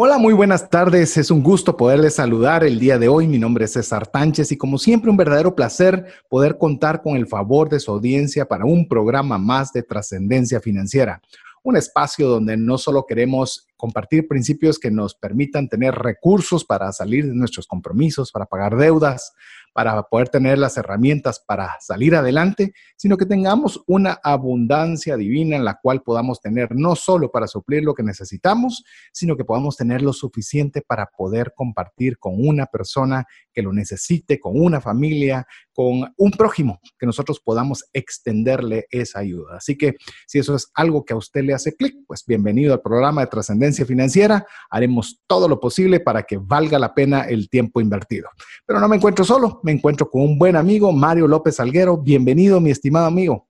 Hola, muy buenas tardes. Es un gusto poderles saludar el día de hoy. Mi nombre es César Tánchez y como siempre un verdadero placer poder contar con el favor de su audiencia para un programa más de trascendencia financiera. Un espacio donde no solo queremos compartir principios que nos permitan tener recursos para salir de nuestros compromisos, para pagar deudas, para poder tener las herramientas para salir adelante, sino que tengamos una abundancia divina en la cual podamos tener no solo para suplir lo que necesitamos, sino que podamos tener lo suficiente para poder compartir con una persona que lo necesite, con una familia, con un prójimo, que nosotros podamos extenderle esa ayuda. Así que si eso es algo que a usted le hace clic, pues bienvenido al programa de trascendencia financiera. Haremos todo lo posible para que valga la pena el tiempo invertido. Pero no me encuentro solo, me encuentro con un buen amigo, Mario López Alguero. Bienvenido, mi estimado amigo.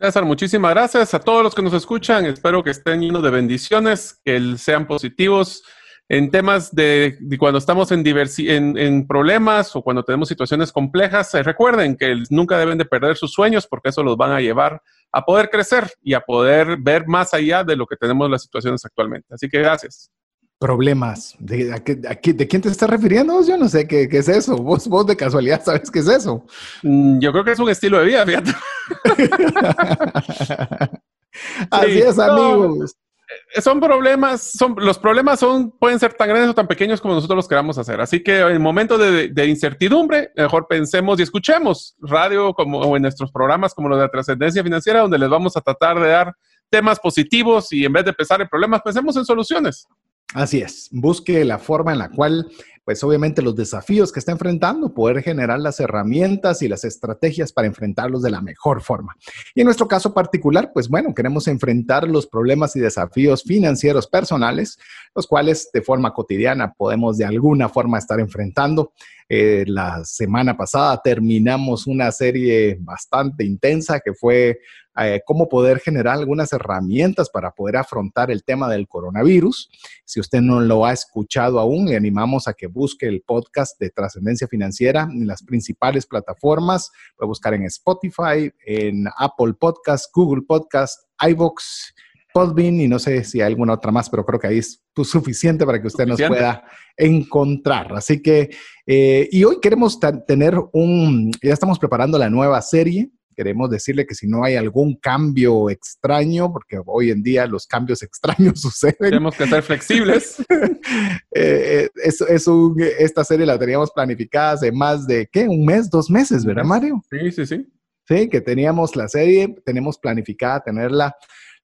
César, muchísimas gracias a todos los que nos escuchan. Espero que estén llenos de bendiciones, que sean positivos en temas de, cuando estamos en, en, problemas o cuando tenemos situaciones complejas. Eh, recuerden que nunca deben de perder sus sueños porque eso los van a llevar a poder crecer y a poder ver más allá de lo que tenemos las situaciones actualmente. Así que gracias problemas. ¿De, a, ¿De, quién te estás refiriendo? Yo no sé qué, es eso. ¿Vos, vos de casualidad sabes qué es eso. Mm, yo creo que es un estilo de vida, fíjate. Así es, amigos. Eh, son problemas, son, los problemas son, pueden ser tan grandes o tan pequeños como nosotros los queramos hacer. Así que en momento de, de, incertidumbre, mejor pensemos y escuchemos radio como o en nuestros programas como los de trascendencia financiera, donde les vamos a tratar de dar temas positivos y en vez de pensar en problemas, pensemos en soluciones. Así es, busque la forma en la cual, pues obviamente los desafíos que está enfrentando, poder generar las herramientas y las estrategias para enfrentarlos de la mejor forma. Y en nuestro caso particular, pues bueno, queremos enfrentar los problemas y desafíos financieros personales, los cuales de forma cotidiana podemos de alguna forma estar enfrentando. Eh, la semana pasada terminamos una serie bastante intensa que fue eh, cómo poder generar algunas herramientas para poder afrontar el tema del coronavirus. Si usted no lo ha escuchado aún, le animamos a que busque el podcast de Trascendencia Financiera en las principales plataformas. Puede buscar en Spotify, en Apple Podcast, Google Podcast, iVoox. Podbean y no sé si hay alguna otra más, pero creo que ahí es suficiente para que usted nos pueda encontrar. Así que, eh, y hoy queremos tener un, ya estamos preparando la nueva serie queremos decirle que si no hay algún cambio extraño, porque hoy en día los cambios extraños suceden. Tenemos que ser flexibles. Eh, es, esta serie la teníamos planificada hace más de, ¿qué? Un mes, dos meses, ¿verdad, Mario? Sí, sí, sí. Sí, que teníamos la serie, tenemos planificada tenerla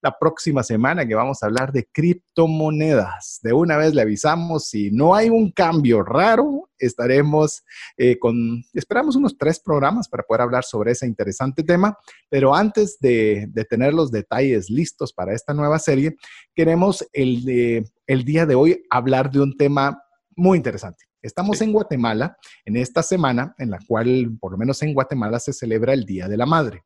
la próxima semana que vamos a hablar de criptomonedas. De una vez le avisamos, si no hay un cambio raro, estaremos eh, con, esperamos unos tres programas para poder hablar sobre ese interesante tema, pero antes de, tener los detalles listos para esta nueva serie, queremos el, el día de hoy hablar de un tema muy interesante. Estamos en Guatemala en esta semana en la cual, por lo menos en Guatemala, se celebra el Día de la Madre.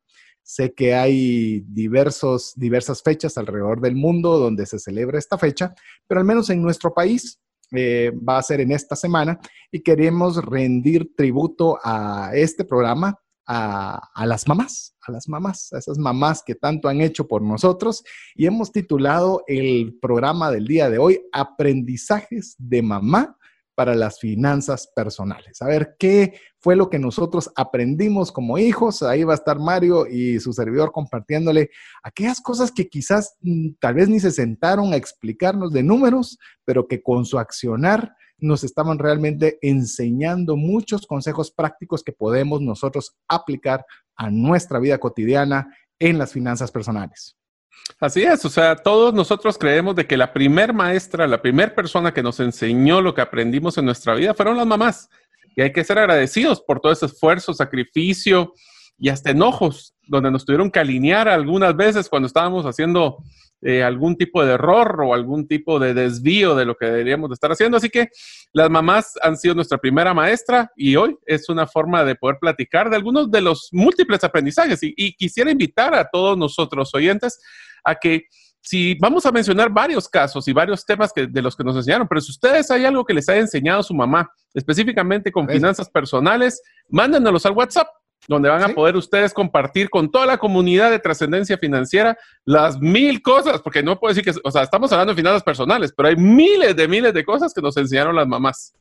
Sé que hay diversos, diversas fechas alrededor del mundo donde se celebra esta fecha, pero al menos en nuestro país eh, va a ser en esta semana y queremos rendir tributo a este programa, a, a, las mamás, a las mamás, a esas mamás que tanto han hecho por nosotros y hemos titulado el programa del día de hoy Aprendizajes de Mamá para las finanzas personales. A ver, ¿qué fue lo que nosotros aprendimos como hijos? Ahí va a estar Mario y su servidor compartiéndole aquellas cosas que quizás mm, tal vez ni se sentaron a explicarnos de números, pero que con su accionar nos estaban realmente enseñando muchos consejos prácticos que podemos nosotros aplicar a nuestra vida cotidiana en las finanzas personales. Así es, o sea, todos nosotros creemos de que la primer maestra, la primer persona que nos enseñó lo que aprendimos en nuestra vida fueron las mamás. Y hay que ser agradecidos por todo ese esfuerzo, sacrificio y hasta enojos, donde nos tuvieron que alinear algunas veces cuando estábamos haciendo eh, algún tipo de error o algún tipo de desvío de lo que deberíamos de estar haciendo. Así que las mamás han sido nuestra primera maestra y hoy es una forma de poder platicar de algunos de los múltiples aprendizajes. Y, quisiera invitar a todos nosotros oyentes a que si vamos a mencionar varios casos y varios temas que, de los que nos enseñaron, pero si ustedes hay algo que les haya enseñado su mamá, específicamente con finanzas personales, mándenos al WhatsApp donde van a poder ustedes compartir con toda la comunidad de trascendencia financiera las mil cosas, porque no puedo decir que, o sea, estamos hablando de finanzas personales, pero hay miles de miles de cosas que nos enseñaron las mamás.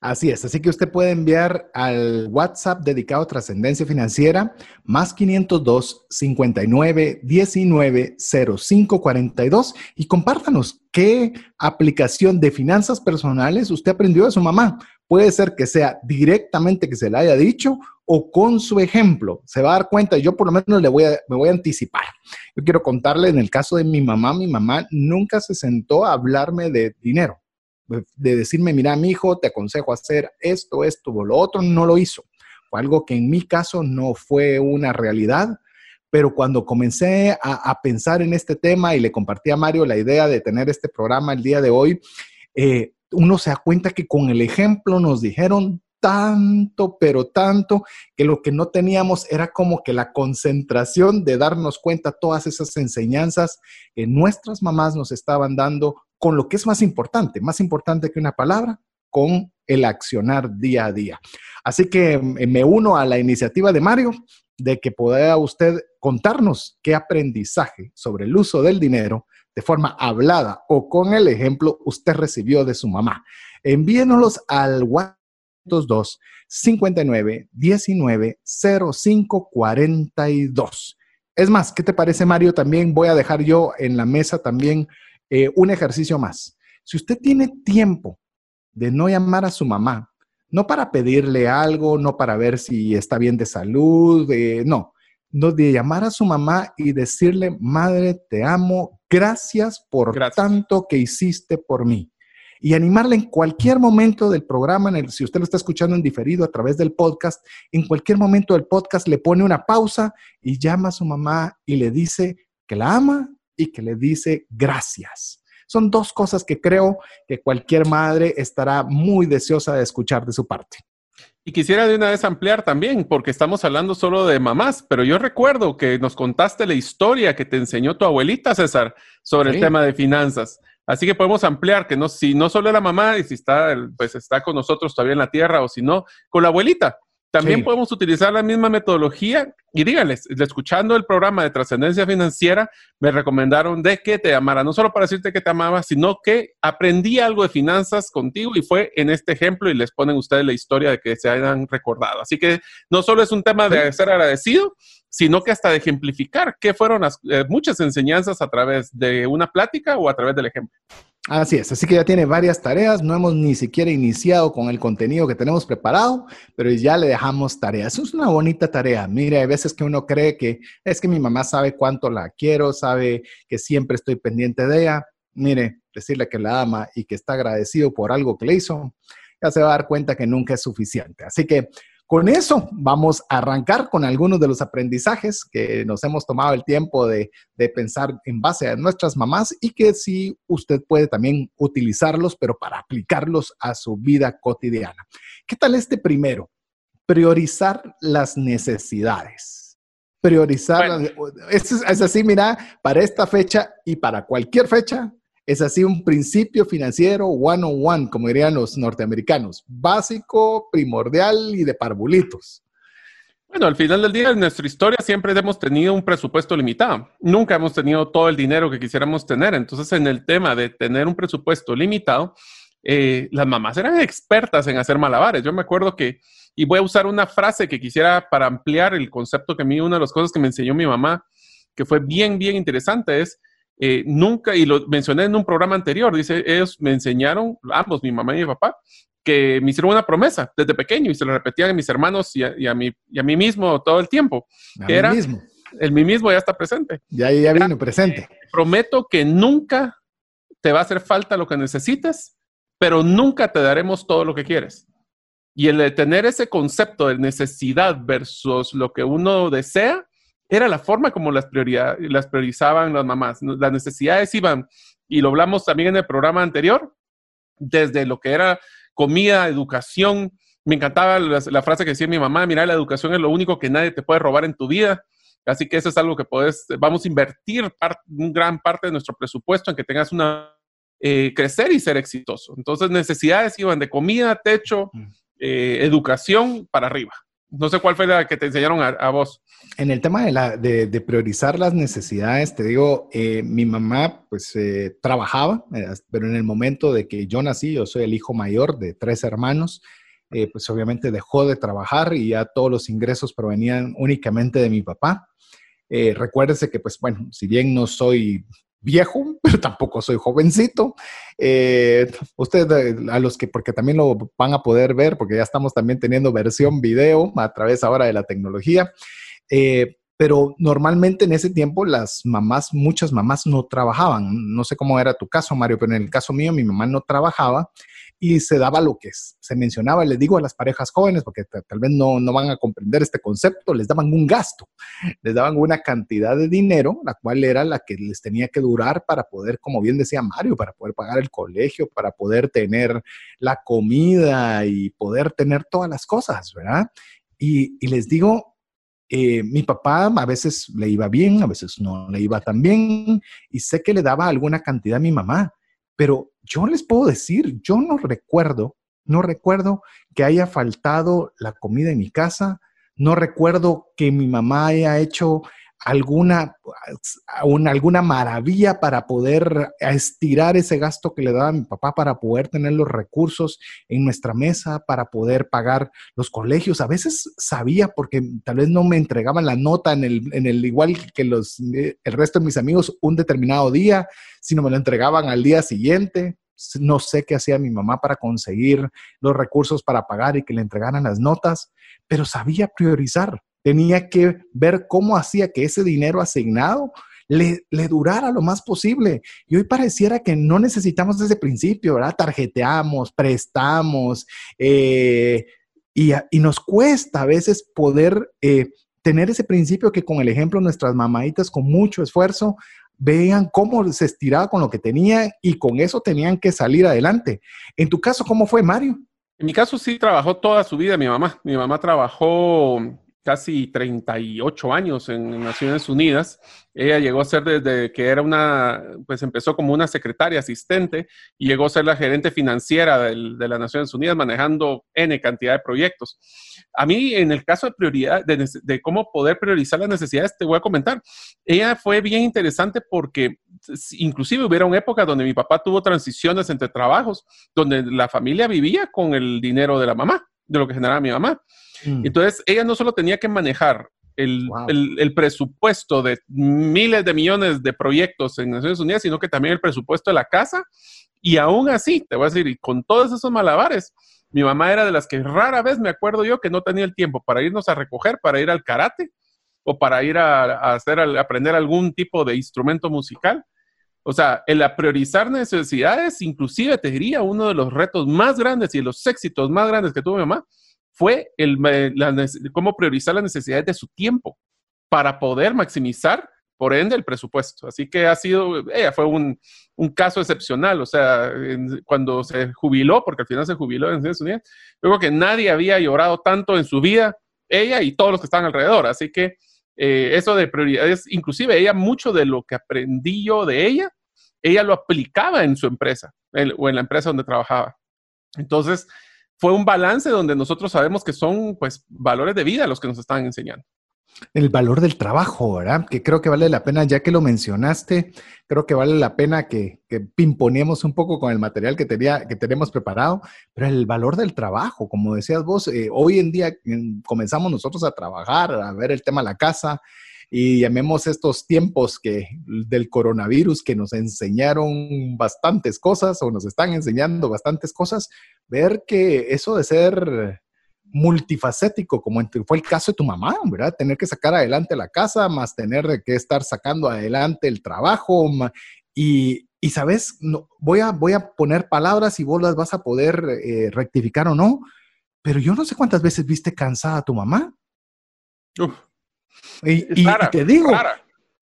Así es, así que usted puede enviar al WhatsApp dedicado a trascendencia financiera más 502 59 19 05 42 y compártanos qué aplicación de finanzas personales usted aprendió de su mamá. Puede ser que sea directamente que se le haya dicho o con su ejemplo. Se va a dar cuenta, yo por lo menos le voy a, me voy a anticipar. Yo quiero contarle en el caso de mi mamá, mi mamá nunca se sentó a hablarme de dinero de decirme, mira, mi hijo, te aconsejo hacer esto, esto o lo otro, no lo hizo. Fue algo que en mi caso no fue una realidad, pero cuando comencé a, pensar en este tema y le compartí a Mario la idea de tener este programa el día de hoy, eh, uno se da cuenta que con el ejemplo nos dijeron tanto, pero tanto, que lo que no teníamos era como que la concentración de darnos cuenta todas esas enseñanzas que nuestras mamás nos estaban dando con lo que es más importante, más importante que una palabra, con el accionar día a día. Así que mm, me uno a la iniciativa de Mario de que pueda usted contarnos qué aprendizaje sobre el uso del dinero de forma hablada o con el ejemplo usted recibió de su mamá. Envíenoslos al WhatsApp 2 59 19 05 42. Es más, ¿qué te parece, Mario? También voy a dejar yo en la mesa también eh, un ejercicio más. Si usted tiene tiempo de no llamar a su mamá, no para pedirle algo, no para ver si está bien de salud, no, no, de llamar a su mamá y decirle, madre, te amo, gracias por tanto que hiciste por mí. Y animarle en cualquier momento del programa, en el, si usted lo está escuchando en diferido a través del podcast, en cualquier momento del podcast le pone una pausa y llama a su mamá y le dice que la ama y que le dice gracias. Son dos cosas que creo que cualquier madre estará muy deseosa de escuchar de su parte. Y quisiera de una vez ampliar también, porque estamos hablando solo de mamás, pero yo recuerdo que nos contaste la historia que te enseñó tu abuelita, César, sobre el tema de finanzas. Así que podemos ampliar que no, si no solo la mamá y si está, pues está con nosotros todavía en la tierra o si no, con la abuelita. También podemos utilizar la misma metodología y díganles, escuchando el programa de trascendencia financiera, me recomendaron de que te amara, no solo para decirte que te amaba, sino que aprendí algo de finanzas contigo y fue en este ejemplo y les ponen ustedes la historia de que se hayan recordado. Así que no solo es un tema de ser agradecido, sino que hasta de ejemplificar qué fueron las eh, muchas enseñanzas a través de una plática o a través del ejemplo. Así es, así que ya tiene varias tareas, no hemos ni siquiera iniciado con el contenido que tenemos preparado, pero ya le dejamos tareas. Es una bonita tarea. Mire, hay veces que uno cree que es que mi mamá sabe cuánto la quiero, sabe que siempre estoy pendiente de ella. Mire, decirle que la ama y que está agradecido por algo que le hizo, ya se va a dar cuenta que nunca es suficiente. Así que con eso vamos a arrancar con algunos de los aprendizajes que nos hemos tomado el tiempo de, pensar en base a nuestras mamás y que sí usted puede también utilizarlos, pero para aplicarlos a su vida cotidiana. ¿Qué tal este primero? Priorizar las necesidades. Priorizar, es, es así, mira, para esta fecha y para cualquier fecha, es así un principio financiero one-on-one, como dirían los norteamericanos, básico, primordial y de parvulitos. Bueno, al final del día, en nuestra historia siempre hemos tenido un presupuesto limitado. Nunca hemos tenido todo el dinero que quisiéramos tener. Entonces, en el tema de tener un presupuesto limitado, eh, las mamás eran expertas en hacer malabares. Yo me acuerdo que, y voy a usar una frase que quisiera para ampliar el concepto que a mí, una de las cosas que me enseñó mi mamá, que fue bien, bien interesante, es eh, nunca, y lo mencioné en un programa anterior, dice, ellos me enseñaron, ambos, mi mamá y mi papá, que me hicieron una promesa desde pequeño y se lo repetían a mis hermanos y a, mí, y a mí mismo todo el tiempo. que era, mismo. El mí mismo ya está presente. Ya, ya vino presente. prometo que nunca te va a hacer falta lo que necesites, pero nunca te daremos todo lo que quieres. Y el de tener ese concepto de necesidad versus lo que uno desea, era la forma como las, prioridad, las priorizaban las mamás. Las necesidades iban, y lo hablamos también en el programa anterior, desde lo que era comida, educación. Me encantaba la, frase que decía mi mamá, mira, la educación es lo único que nadie te puede robar en tu vida. Así que eso es algo que puedes, vamos a invertir un gran parte de nuestro presupuesto en que tengas una, eh, crecer y ser exitoso. Entonces necesidades iban de comida, techo, eh, educación para arriba. No sé cuál fue la que te enseñaron a, vos. En el tema de, priorizar las necesidades, te digo, eh, mi mamá pues eh, trabajaba, eh, pero en el momento de que yo nací, yo soy el hijo mayor de tres hermanos, pues obviamente dejó de trabajar y ya todos los ingresos provenían únicamente de mi papá. recuérdese que pues bueno, si bien no soy viejo, pero tampoco soy jovencito. Eh, ustedes, a los que, porque también lo van a poder ver, porque ya estamos también teniendo versión video a través ahora de la tecnología. Eh, pero normalmente en ese tiempo las mamás, muchas mamás no trabajaban. No sé cómo era tu caso, Mario, pero en el caso mío, mi mamá no trabajaba y se daba lo que se mencionaba, les digo a las parejas jóvenes, porque tal vez no, no van a comprender este concepto, les daban un gasto, les daban una cantidad de dinero, la cual era la que les tenía que durar para poder, como bien decía Mario, para poder pagar el colegio, para poder tener la comida y poder tener todas las cosas, ¿verdad? Y, les digo, eh, mi papá a veces le iba bien, a veces no le iba tan bien, y sé que le daba alguna cantidad a mi mamá, pero yo les puedo decir, yo no recuerdo, no recuerdo que haya faltado la comida en mi casa, no recuerdo que mi mamá haya hecho alguna, alguna maravilla para poder estirar ese gasto que le daba mi papá para poder tener los recursos en nuestra mesa, para poder pagar los colegios. A veces sabía porque tal vez no me entregaban la nota en el, en el igual que los, el resto de mis amigos un determinado día, sino me lo entregaban al día siguiente. No sé qué hacía mi mamá para conseguir los recursos para pagar y que le entregaran las notas, pero sabía priorizar tenía que ver cómo hacía que ese dinero asignado le, durara lo más posible. Y hoy pareciera que no necesitamos desde principio, ¿verdad? Tarjeteamos, prestamos, eh, y, nos cuesta a veces poder eh, tener ese principio que con el ejemplo nuestras mamaditas con mucho esfuerzo vean cómo se estiraba con lo que tenían y con eso tenían que salir adelante. En tu caso, ¿cómo fue, Mario? En mi caso sí trabajó toda su vida mi mamá. Mi mamá trabajó casi 38 años en Naciones Unidas. Ella llegó a ser desde que era una, pues empezó como una secretaria asistente y llegó a ser la gerente financiera de las Naciones Unidas manejando N cantidad de proyectos. A mí, en el caso de prioridad, de, cómo poder priorizar las necesidades, te voy a comentar. Ella fue bien interesante porque inclusive hubiera una época donde mi papá tuvo transiciones entre trabajos, donde la familia vivía con el dinero de la mamá, de lo que generaba mi mamá. Mm. Entonces, ella no solo tenía que manejar el, presupuesto de miles de millones de proyectos en Naciones Unidas, sino que también el presupuesto de la casa. Y aún así, te voy a decir, y con todos esos malabares, mi mamá era de las que rara vez me acuerdo yo que no tenía el tiempo para irnos a recoger, para ir al karate o para ir a, hacer, aprender algún tipo de instrumento musical. O sea, el priorizar necesidades, inclusive te diría, uno de los retos más grandes y los éxitos más grandes que tuvo mi mamá fue el, cómo priorizar las necesidades de su tiempo para poder maximizar, por ende, el presupuesto. Así que ha sido, ella fue un, caso excepcional. O sea, cuando se jubiló, porque al final se jubiló en Estados Unidos, creo que nadie había llorado tanto en su vida, ella y todos los que están alrededor. Así que eh, eso de prioridades, inclusive ella, mucho de lo que aprendí yo de ella, ella lo aplicaba en su empresa o en la empresa donde trabajaba. Entonces, fue un balance donde nosotros sabemos que son pues valores de vida los que nos están enseñando. El valor del trabajo, ¿verdad? Que creo que vale la pena, ya que lo mencionaste, creo que vale la pena que, que pimponemos un poco con el material que, tenía, que tenemos preparado, pero el valor del trabajo, como decías vos, eh, hoy en día mm, comenzamos nosotros a trabajar, a ver el tema de la casa, y llamemos estos tiempos que, del coronavirus que nos enseñaron bastantes cosas o nos están enseñando bastantes cosas, ver que eso de ser multifacético, como fue el caso de tu mamá. Tener que sacar adelante la casa, más tener que estar sacando adelante el trabajo. Y, y sabes, no, voy, a, voy a poner palabras y vos las vas a poder eh, rectificar o no, pero yo no sé cuántas veces viste cansada a tu mamá. Y, te digo,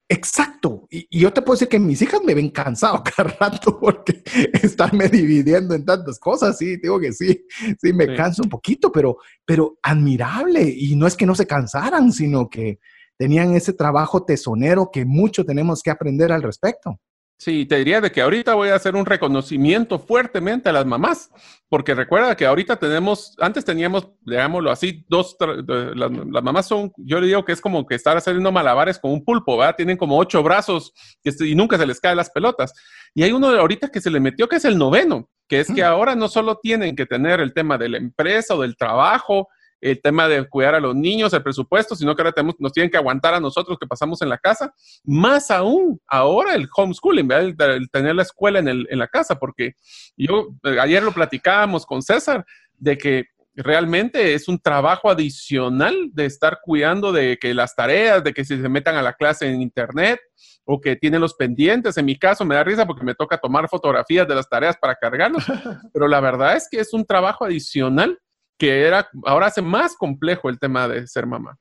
exacto. Y, yo te puedo decir que mis hijas me ven cansado cada rato porque estarme dividiendo en tantas cosas. Sí, digo que sí, sí me canso un poquito, pero, pero admirable. Y no es que no se cansaran, sino que tenían ese trabajo tesonero que mucho tenemos que aprender al respecto. Sí, te diría de que ahorita voy a hacer un reconocimiento fuertemente a las mamás, porque recuerda que ahorita tenemos, antes teníamos, digámoslo así, dos, las, mamás son, yo le digo que es como que estar haciendo malabares con un pulpo, ¿verdad? Tienen como ocho brazos y nunca se les caen las pelotas. Y hay uno de ahorita que se le metió que es el noveno, que es que mm. ahora no solo tienen que tener el tema de la empresa o del trabajo, el tema de cuidar a los niños, el presupuesto, sino que ahora tenemos, nos tienen que aguantar a nosotros que pasamos en la casa. Más aún, ahora el homeschooling, el, tener la escuela en, el, en, la casa, porque yo eh, ayer lo platicábamos con César, de que realmente es un trabajo adicional de estar cuidando de que las tareas, de que si se metan a la clase en internet o que tienen los pendientes. En mi caso me da risa porque me toca tomar fotografías de las tareas para cargarlos, pero la verdad es que es un trabajo adicional que era, ahora hace más complejo el tema de ser mamá.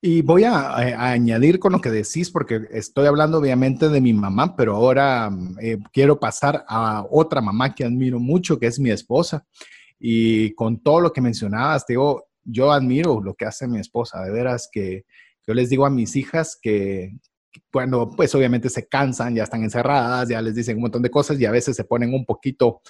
Y voy a, añadir con lo que decís, porque estoy hablando obviamente de mi mamá, pero ahora eh, quiero pasar a otra mamá que admiro mucho, que es mi esposa. Y con todo lo que mencionabas, digo, yo admiro lo que hace mi esposa, de veras que yo les digo a mis hijas que, cuando pues obviamente se cansan, ya están encerradas, ya les dicen un montón de cosas y a veces se ponen un poquito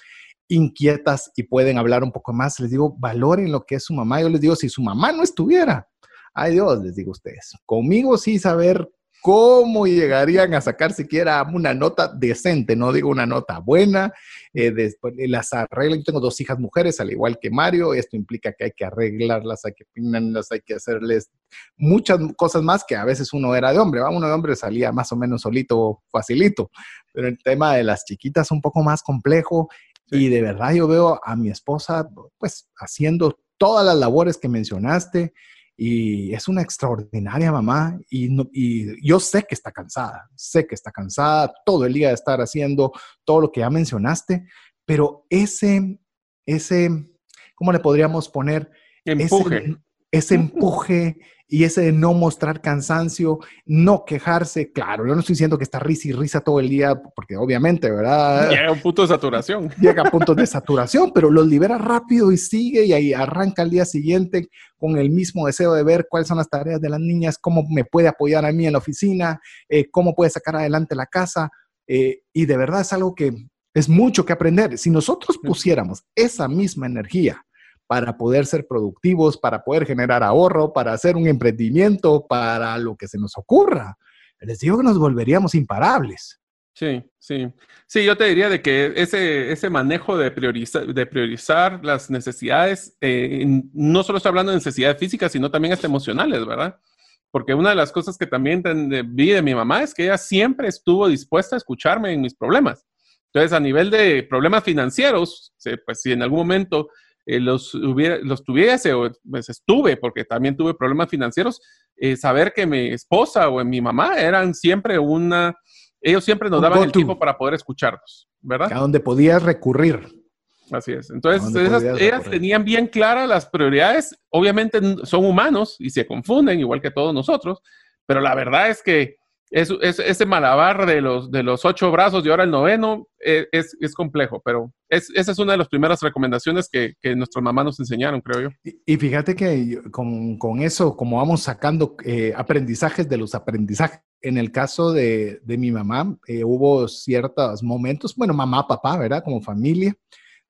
inquietas y pueden hablar un poco más, les digo, valoren lo que es su mamá. Yo les digo, si su mamá no estuviera, ay Dios, les digo a ustedes, conmigo sí saber cómo llegarían a sacar siquiera una nota decente, no digo una nota buena, eh, después las arreglan. Tengo dos hijas mujeres, al igual que Mario, esto implica que hay que arreglarlas, hay que pinarlas, hay que hacerles muchas cosas más que a veces uno era de hombre, ¿va? uno de hombre salía más o menos solito, facilito, pero el tema de las chiquitas un poco más complejo y de verdad yo veo a mi esposa pues haciendo todas las labores que mencionaste y es una extraordinaria mamá y, y, yo sé que está cansada, sé que está cansada todo el día de estar haciendo todo lo que ya mencionaste, pero ese, ese, ¿cómo le podríamos poner? Empuje. ese empuje y ese de no mostrar cansancio, no quejarse. Claro, yo no estoy diciendo que está risa y risa todo el día, porque obviamente, ¿verdad? Llega a un punto de saturación. Llega a puntos de saturación, pero los libera rápido y sigue y ahí arranca al día siguiente con el mismo deseo de ver cuáles son las tareas de las niñas, cómo me puede apoyar a mí en la oficina, eh, cómo puede sacar adelante la casa. Eh, y de verdad es algo que es mucho que aprender. Si nosotros pusiéramos esa misma energía para poder ser productivos, para poder generar ahorro, para hacer un emprendimiento, para lo que se nos ocurra. Les digo que nos volveríamos imparables. Sí, sí. Sí, yo te diría de que ese, ese manejo de priorizar, de priorizar las necesidades, eh, no solo estoy hablando de necesidades físicas, sino también hasta emocionales, ¿verdad? Porque una de las cosas que también vi de mi mamá es que ella siempre estuvo dispuesta a escucharme en mis problemas. Entonces, a nivel de problemas financieros, pues si en algún momento eh, los, hubiera, los tuviese o pues estuve, porque también tuve problemas financieros, eh, saber que mi esposa o mi mamá eran siempre una, ellos siempre nos daban el tiempo para poder escucharnos, ¿verdad? A donde podías recurrir. Así es. Entonces, ellas tenían bien claras las prioridades. Obviamente son humanos y se confunden, igual que todos nosotros, pero la verdad es que es, ese malabar de los, de los ocho brazos y ahora el noveno eh, es, es, complejo, pero es, esa es una de las primeras recomendaciones que, que nuestras mamás nos enseñaron, creo yo. Y, fíjate que con, con, eso, como vamos sacando eh, aprendizajes de los aprendizajes, en el caso de, de mi mamá, eh, hubo ciertos momentos, bueno, mamá, papá, ¿verdad? Como familia,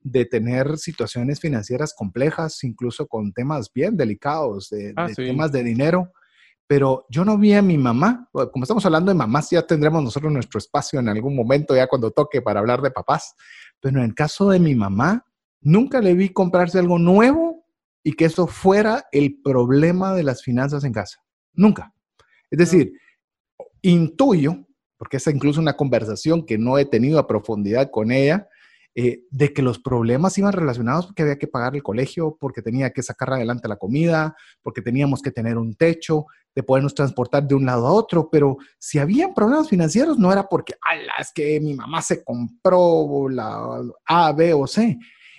de tener situaciones financieras complejas, incluso con temas bien delicados, de, ah, temas de dinero pero yo no vi a mi mamá, como estamos hablando de mamás, ya tendremos nosotros nuestro espacio en algún momento, ya cuando toque para hablar de papás, pero en el caso de mi mamá, nunca le vi comprarse algo nuevo y que eso fuera el problema de las finanzas en casa. Nunca. Es decir, intuyo, porque es incluso una conversación que no he tenido a profundidad con ella, eh, de que los problemas iban relacionados porque había que pagar el colegio, porque tenía que sacar adelante la comida, porque teníamos que tener un techo, de podernos transportar de un lado a otro, pero si habían problemas financieros no era porque, ala, es que mi mamá se compró la A, B o C.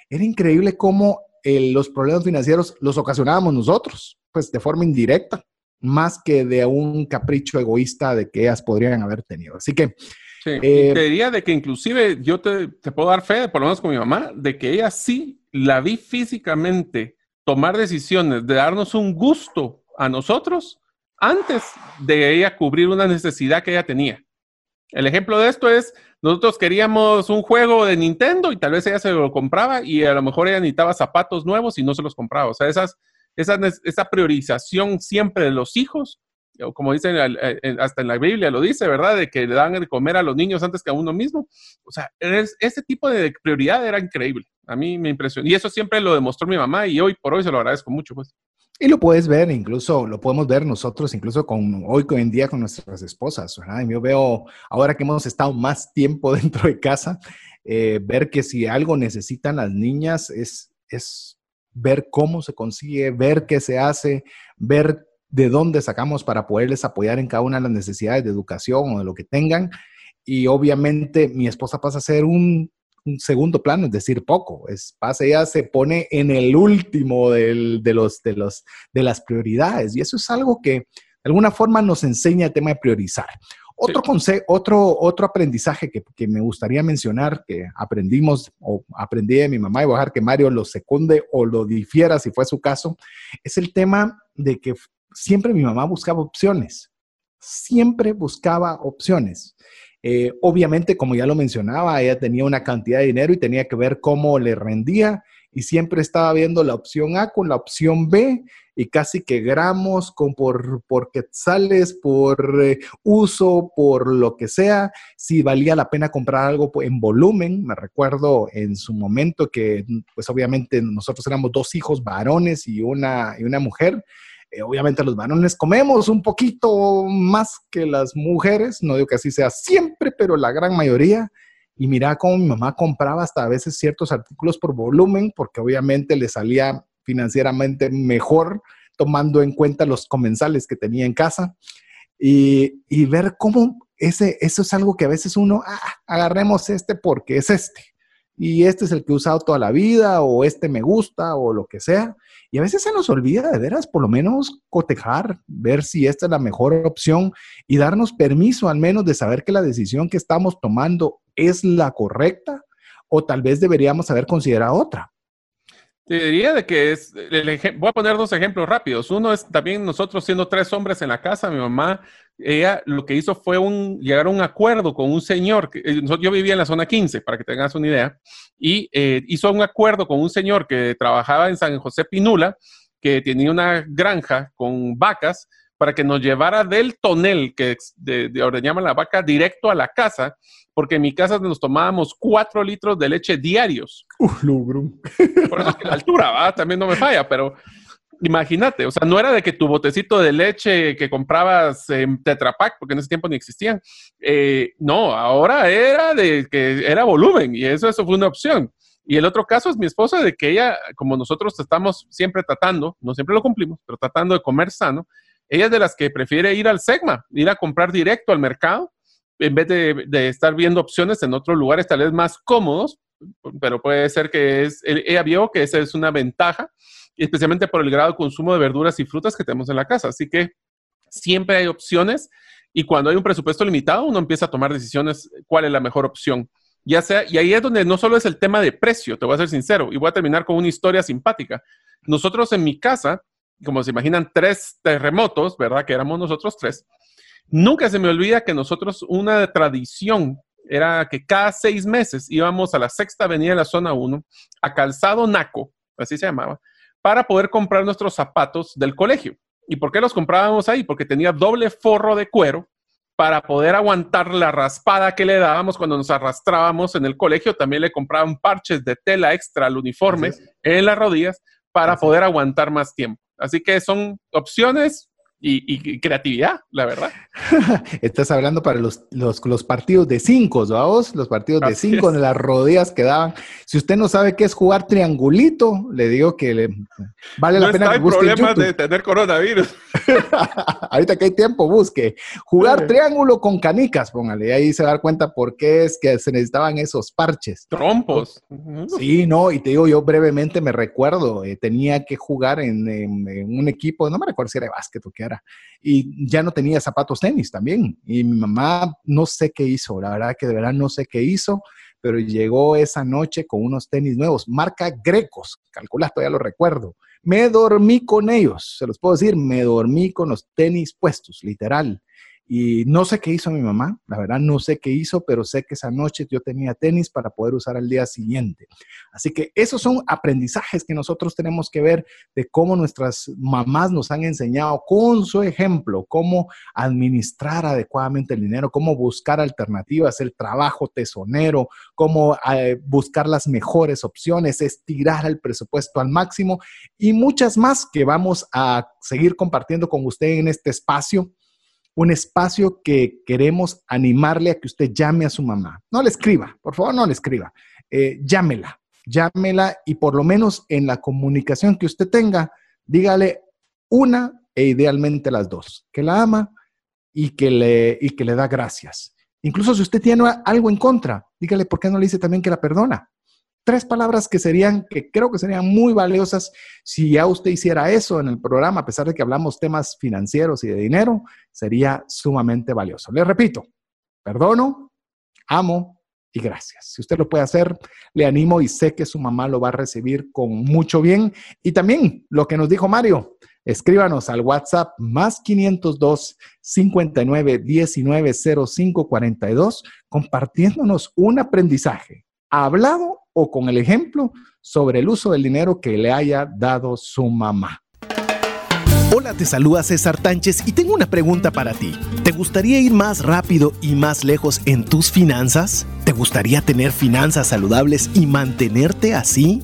Era increíble cómo eh, los problemas financieros los ocasionábamos nosotros, pues de forma indirecta, más que de un capricho egoísta de que ellas podrían haber tenido. Así que... Sí, eh, te diría de que inclusive yo te, te, puedo dar fe, por lo menos con mi mamá, de que ella sí la vi físicamente tomar decisiones, de darnos un gusto a nosotros antes de ella cubrir una necesidad que ella tenía. El ejemplo de esto es, nosotros queríamos un juego de Nintendo y tal vez ella se lo compraba y a lo mejor ella necesitaba zapatos nuevos y no se los compraba. O sea, esas, esa priorización siempre de los hijos, como dicen hasta en la Biblia lo dice, ¿verdad? De que le dan de comer a los niños antes que a uno mismo. O sea, ese tipo de prioridad era increíble. A mí me impresionó. Y eso siempre lo demostró mi mamá y hoy por hoy se lo agradezco mucho, pues. Y lo puedes ver, incluso lo podemos ver nosotros, incluso con hoy en día con nuestras esposas. ¿verdad? Yo veo, ahora que hemos estado más tiempo dentro de casa, eh, ver que si algo necesitan las niñas es, es ver cómo se consigue, ver qué se hace, ver de dónde sacamos para poderles apoyar en cada una de las necesidades de educación o de lo que tengan. Y obviamente mi esposa pasa a ser un un segundo plano, es decir, poco. Es, pasa, ella se pone en el último de, los, de, los, de las prioridades y eso es algo que de alguna forma nos enseña el tema de priorizar. Otro, otro, otro aprendizaje que, que, me gustaría mencionar, que aprendimos o aprendí de mi mamá y voy a dejar que Mario lo secunde o lo difiera si fue su caso, es el tema de que siempre mi mamá buscaba opciones. Siempre buscaba opciones. Eh, obviamente, como ya lo mencionaba, ella tenía una cantidad de dinero y tenía que ver cómo le rendía y siempre estaba viendo la opción A con la opción B y casi que gramos con, por, por quetzales, por eh, uso, por lo que sea, si valía la pena comprar algo en volumen. Me recuerdo en su momento que, pues obviamente nosotros éramos dos hijos varones y una, y una mujer. Eh, obviamente los varones comemos un poquito más que las mujeres, no digo que así sea siempre, pero la gran mayoría. Y mira cómo mi mamá compraba hasta a veces ciertos artículos por volumen, porque obviamente le salía financieramente mejor tomando en cuenta los comensales que tenía en casa. Y, ver cómo ese, eso es algo que a veces uno, ah, agarremos este porque es este y este es el que he usado toda la vida, o este me gusta, o lo que sea. Y a veces se nos olvida de veras, por lo menos cotejar, ver si esta es la mejor opción y darnos permiso al menos de saber que la decisión que estamos tomando es la correcta, o tal vez deberíamos haber considerado otra. Te diría de que es, voy a poner dos ejemplos rápidos. Uno es también nosotros siendo tres hombres en la casa, mi mamá, ella lo que hizo fue un, llegar a un acuerdo con un señor, que, eh, yo vivía en la zona 15, para que tengas una idea, y eh, hizo un acuerdo con un señor que trabajaba en San José Pinula, que tenía una granja con vacas, para que nos llevara del tonel que de, de ordeñaban la vaca directo a la casa, porque en mi casa nos tomábamos cuatro litros de leche diarios. Uf, lubrum. Por eso que la altura, ¿va? También no me falla, pero imagínate, o sea, no era de que tu botecito de leche que comprabas en Tetra Pak, porque en ese tiempo ni existían, eh, no, ahora era de que era volumen y eso, eso fue una opción. Y el otro caso es mi esposa, de que ella, como nosotros estamos siempre tratando, no siempre lo cumplimos, pero tratando de comer sano, ella es de las que prefiere ir al Segma, ir a comprar directo al mercado, en vez de, estar viendo opciones en otros lugares tal vez más cómodos, pero puede ser que es, ella vio que esa es una ventaja, especialmente por el grado de consumo de verduras y frutas que tenemos en la casa. Así que siempre hay opciones y cuando hay un presupuesto limitado, uno empieza a tomar decisiones cuál es la mejor opción. Ya sea, y ahí es donde no solo es el tema de precio, te voy a ser sincero, y voy a terminar con una historia simpática. Nosotros en mi casa, como se imaginan, tres terremotos, ¿verdad? Que éramos nosotros tres. Nunca se me olvida que nosotros, una tradición era que cada seis meses íbamos a la sexta avenida de la zona 1, a Calzado Naco, así se llamaba, para poder comprar nuestros zapatos del colegio. ¿Y por qué los comprábamos ahí? Porque tenía doble forro de cuero para poder aguantar la raspada que le dábamos cuando nos arrastrábamos en el colegio. También le compraban parches de tela extra al uniforme en las rodillas para poder aguantar más tiempo. Así que son opciones y, creatividad, la verdad. Estás hablando para los, los, los partidos de cinco, vamos, los partidos de cinco en las rodillas que daban. Si usted no sabe qué es jugar triangulito, le digo que le, vale la pena que busque. No hay problema de tener coronavirus. Ahorita que hay tiempo, busque. Jugar triángulo con canicas, póngale, ahí se va a dar cuenta por qué es que se necesitaban esos parches. Trompos. Sí, no, y te digo, yo brevemente me recuerdo, eh, tenía que jugar en, un equipo, no me recuerdo si era de básquet o qué Y ya no tenía zapatos tenis también. Y mi mamá no sé qué hizo, la verdad que de verdad no sé qué hizo, pero llegó esa noche con unos tenis nuevos, marca Grecos, calcula, todavía lo recuerdo. Me dormí con ellos, se los puedo decir, me dormí con los tenis puestos, literal. Y no sé qué hizo mi mamá, la verdad no sé qué hizo, pero sé que esa noche yo tenía tenis para poder usar al día siguiente. Así que esos son aprendizajes que nosotros tenemos que ver de cómo nuestras mamás nos han enseñado con su ejemplo, cómo administrar adecuadamente el dinero, cómo buscar alternativas, el trabajo tesonero, cómo eh, buscar las mejores opciones, estirar el presupuesto al máximo y muchas más que vamos a seguir compartiendo con usted en este espacio un espacio que queremos animarle a que usted llame a su mamá. No le escriba, por favor, no le escriba. Eh, llámela, llámela y por lo menos en la comunicación que usted tenga, dígale una e idealmente las dos, que la ama y que le, y que le da gracias. Incluso si usted tiene algo en contra, dígale por qué no le dice también que la perdona tres palabras que serían, que creo que serían muy valiosas si ya usted hiciera eso en el programa, a pesar de que hablamos temas financieros y de dinero, sería sumamente valioso. Le repito, perdono, amo y gracias. Si usted lo puede hacer, le animo y sé que su mamá lo va a recibir con mucho bien. Y también lo que nos dijo Mario, escríbanos al WhatsApp más 502 59 19 05 42 compartiéndonos un aprendizaje hablado o con el ejemplo sobre el uso del dinero que le haya dado su mamá. Hola, te saluda César Tánchez y tengo una pregunta para ti. ¿Te gustaría ir más rápido y más lejos en tus finanzas? ¿Te gustaría tener finanzas saludables y mantenerte así?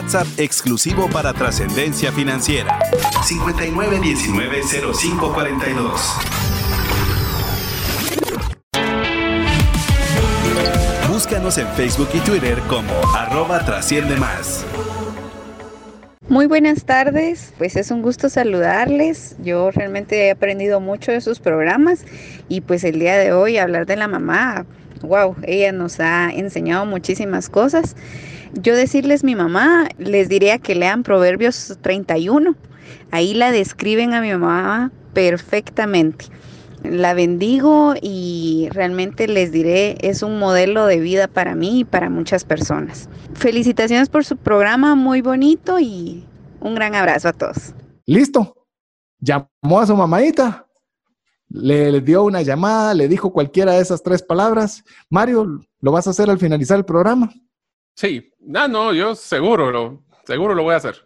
WhatsApp exclusivo para trascendencia financiera. 59190542. Búscanos en Facebook y Twitter como arroba trasciende más. Muy buenas tardes, pues es un gusto saludarles. Yo realmente he aprendido mucho de sus programas y pues el día de hoy hablar de la mamá, wow, ella nos ha enseñado muchísimas cosas yo decirles mi mamá, les diría que lean Proverbios 31. Ahí la describen a mi mamá perfectamente. La bendigo y realmente les diré, es un modelo de vida para mí y para muchas personas. Felicitaciones por su programa, muy bonito y un gran abrazo a todos. Listo. Llamó a su mamadita, le, le, dio una llamada, le dijo cualquiera de esas tres palabras. Mario, ¿lo vas a hacer al finalizar el programa? Sí, no, no, yo seguro lo, seguro lo voy a hacer.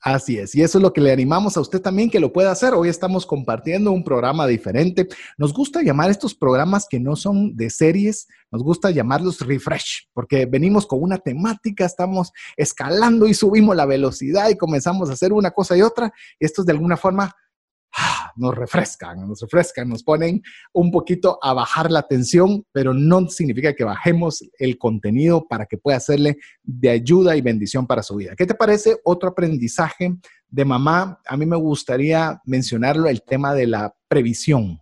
Así es, y eso es lo que le animamos a usted también que lo pueda hacer. Hoy estamos compartiendo un programa diferente. Nos gusta llamar estos programas que no son de series, nos gusta llamarlos refresh, porque venimos con una temática, estamos escalando y subimos la velocidad y comenzamos a hacer una cosa y otra. Esto es de alguna forma Ah, nos refrescan, nos refrescan, nos ponen un poquito a bajar la tensión, pero no significa que bajemos el contenido para que pueda hacerle de ayuda y bendición para su vida. ¿Qué te parece otro aprendizaje de mamá? A mí me gustaría mencionarlo, el tema de la previsión.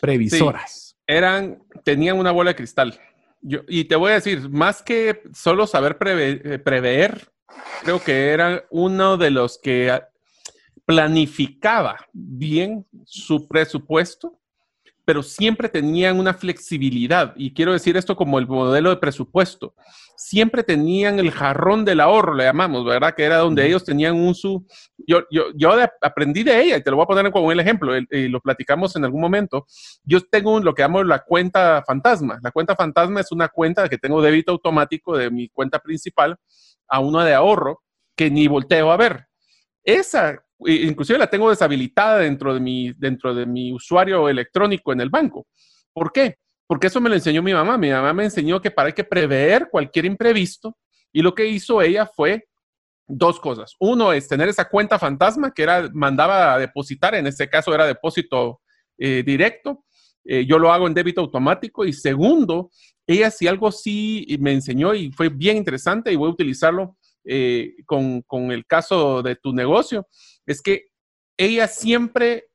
Previsoras. eran, tenían una bola de cristal Yo, y te voy a decir, más que solo saber prever, creo que era uno de los que planificaba bien su presupuesto pero siempre tenían una flexibilidad. Y quiero decir esto como el modelo de presupuesto. Siempre tenían el jarrón del ahorro, le llamamos, ¿verdad? Que era donde ellos tenían un su... Yo, yo, yo aprendí de ella, y te lo voy a poner como el ejemplo, y lo platicamos en algún momento. Yo tengo lo que llamo la cuenta fantasma. La cuenta fantasma es una cuenta que tengo débito automático de mi cuenta principal a una de ahorro que ni volteo a ver. Esa inclusive la tengo deshabilitada dentro de, mi, dentro de mi usuario electrónico en el banco. ¿Por qué? Porque eso me lo enseñó mi mamá. Mi mamá me enseñó que para que prever cualquier imprevisto y lo que hizo ella fue dos cosas. Uno es tener esa cuenta fantasma que era, mandaba a depositar, en este caso era depósito eh, directo. Eh, yo lo hago en débito automático. Y segundo, ella sí algo sí me enseñó y fue bien interesante y voy a utilizarlo eh, con, con, el caso de tu negocio, es que ella siempre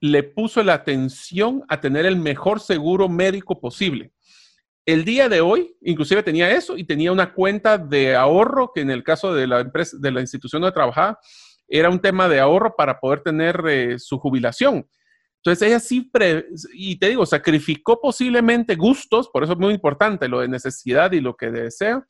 le puso la atención a tener el mejor seguro médico posible. El día de hoy, inclusive tenía eso y tenía una cuenta de ahorro que en el caso de la empresa, de la institución donde trabajaba, era un tema de ahorro para poder tener eh, su jubilación. Entonces ella sí, y te digo, sacrificó posiblemente gustos, por eso es muy importante lo de necesidad y lo que desea,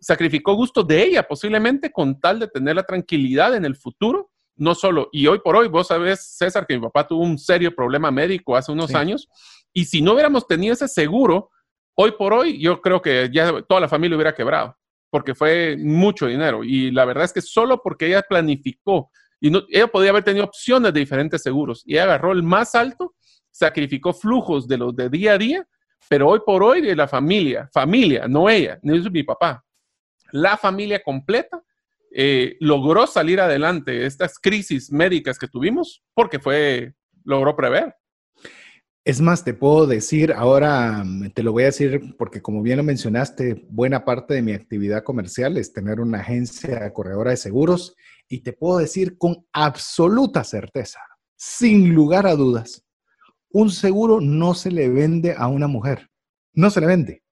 sacrificó gustos de ella posiblemente con tal de tener la tranquilidad en el futuro, no solo, y hoy por hoy, vos sabés, César, que mi papá tuvo un serio problema médico hace unos años, y si no hubiéramos tenido ese seguro, hoy por hoy yo creo que ya toda la familia hubiera quebrado, porque fue mucho dinero, y la verdad es que solo porque ella planificó, y no, ella podía haber tenido opciones de diferentes seguros, y ella agarró el más alto, sacrificó flujos de los de día a día, pero hoy por hoy de la familia, familia, no ella, no es mi papá, la familia completa eh, logró salir adelante estas crisis médicas que tuvimos porque fue, logró prever. Es más, te puedo decir, ahora mm, te lo voy a decir porque como bien lo mencionaste, buena parte de mi actividad comercial es tener una agencia corredora de seguros y te puedo decir con absoluta certeza, sin lugar a dudas, un seguro no se le vende a una mujer, no se le vende,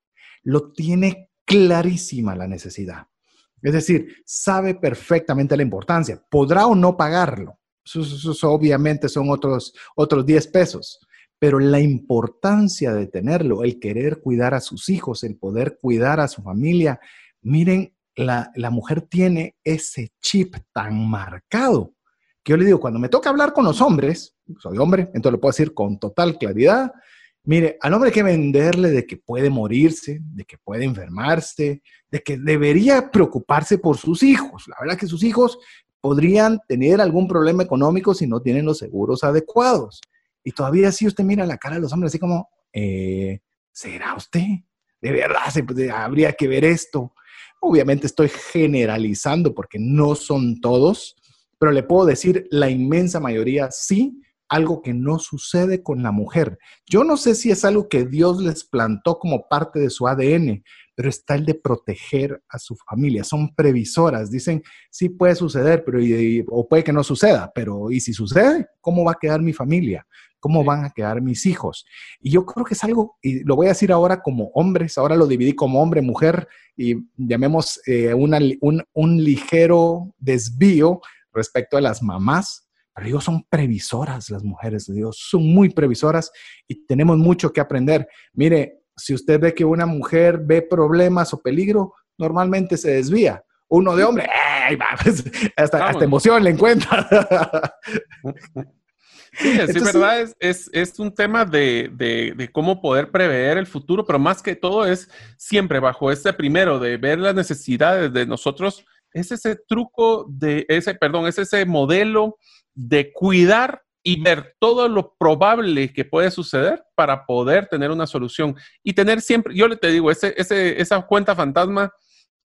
lo tiene clarísima la necesidad. Es decir, sabe perfectamente la importancia. Podrá o no pagarlo. Eso, obviamente son otros, otros 10 pesos. Pero la importancia de tenerlo, el querer cuidar a sus hijos, el poder cuidar a su familia, miren, la, la mujer tiene ese chip tan marcado que yo le digo, cuando me toca hablar con los hombres, soy hombre, entonces lo puedo decir con total claridad, Mire, al hombre hay que venderle de que puede morirse, de que puede enfermarse, de que debería preocuparse por sus hijos. La verdad que sus hijos podrían tener algún problema económico si no tienen los seguros adecuados. Y todavía si usted mira la cara de los hombres así como, eh, ¿será usted? De verdad, habría que ver esto. Obviamente estoy generalizando porque no son todos, pero le puedo decir la inmensa mayoría sí algo que no sucede con la mujer. Yo no sé si es algo que Dios les plantó como parte de su ADN, pero está el de proteger a su familia. Son previsoras, dicen, sí puede suceder, pero o puede que no suceda, pero ¿y si sucede? ¿Cómo va a quedar mi familia? ¿Cómo van a quedar mis hijos? Y yo creo que es algo, y lo voy a decir ahora como hombres, ahora lo dividí como hombre, mujer, y llamemos eh, un, un ligero desvío respecto a las mamás, pero digo, son previsoras las mujeres de Dios, son muy previsoras y tenemos mucho que aprender. Mire, si usted ve que una mujer ve problemas o peligro, normalmente se desvía. Uno de hombre, pues, hasta, emoción le encuentra. Sí, es verdad, es, es, un tema de, de, de, cómo poder prever el futuro, pero más que todo es siempre bajo este primero de ver las necesidades de nosotros, es ese truco de ese, perdón, es ese modelo de cuidar y ver todo lo probable que puede suceder para poder tener una solución y tener siempre, yo le te digo, ese, ese, esa cuenta fantasma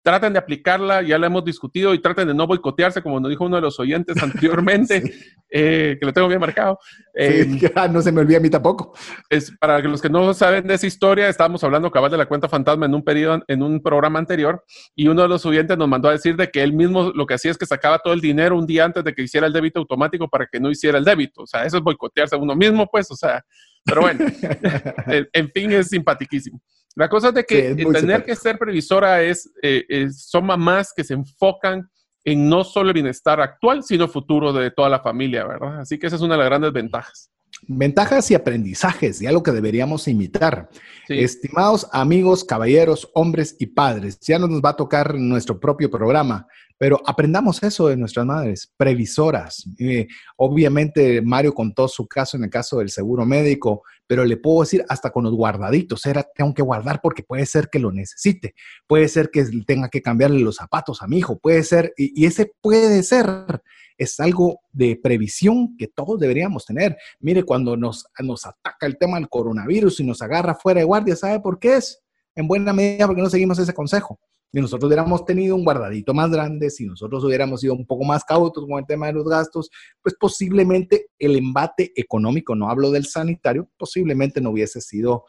traten de aplicarla, ya la hemos discutido, y traten de no boicotearse, como nos dijo uno de los oyentes anteriormente, eh, que lo tengo bien marcado. Eh, no se me olvida a mí tampoco. Es, para los que no saben de esa historia, estábamos hablando cabal de la cuenta fantasma en un periodo, en un programa anterior, y uno de los oyentes nos mandó a decir de que él mismo lo que hacía es que sacaba todo el dinero un día antes de que hiciera el débito automático para que no hiciera el débito. O sea, eso es boicotearse a uno mismo, pues, o sea, pero bueno, en fin, es simpaticísimo. La cosa es de que tener que ser previsora es, eh, es, son mamás que se enfocan en no solo el bienestar actual, sino futuro de toda la familia, ¿verdad? Así que esa es una de las grandes ventajas. Ventajas y aprendizajes, y algo que deberíamos imitar. Estimados amigos, caballeros, hombres y padres, ya no nos va a tocar nuestro propio programa, pero aprendamos eso de nuestras madres, previsoras. Eh, obviamente Mario contó su caso en el caso del seguro médico, pero le puedo decir hasta con los guardaditos, era, tengo que guardar porque puede ser que lo necesite, puede ser que tenga que cambiarle los zapatos a mi hijo, puede ser, y, y ese puede ser es algo de previsión que todos deberíamos tener. Mire, cuando nos, nos ataca el tema del coronavirus y nos agarra fuera de guardia, ¿sabe por qué es? En buena medida porque no seguimos ese consejo. Si nosotros hubiéramos tenido un guardadito más grande, si nosotros hubiéramos sido un poco más cautos con el tema de los gastos, pues posiblemente el embate económico, no hablo del sanitario, posiblemente no hubiese sido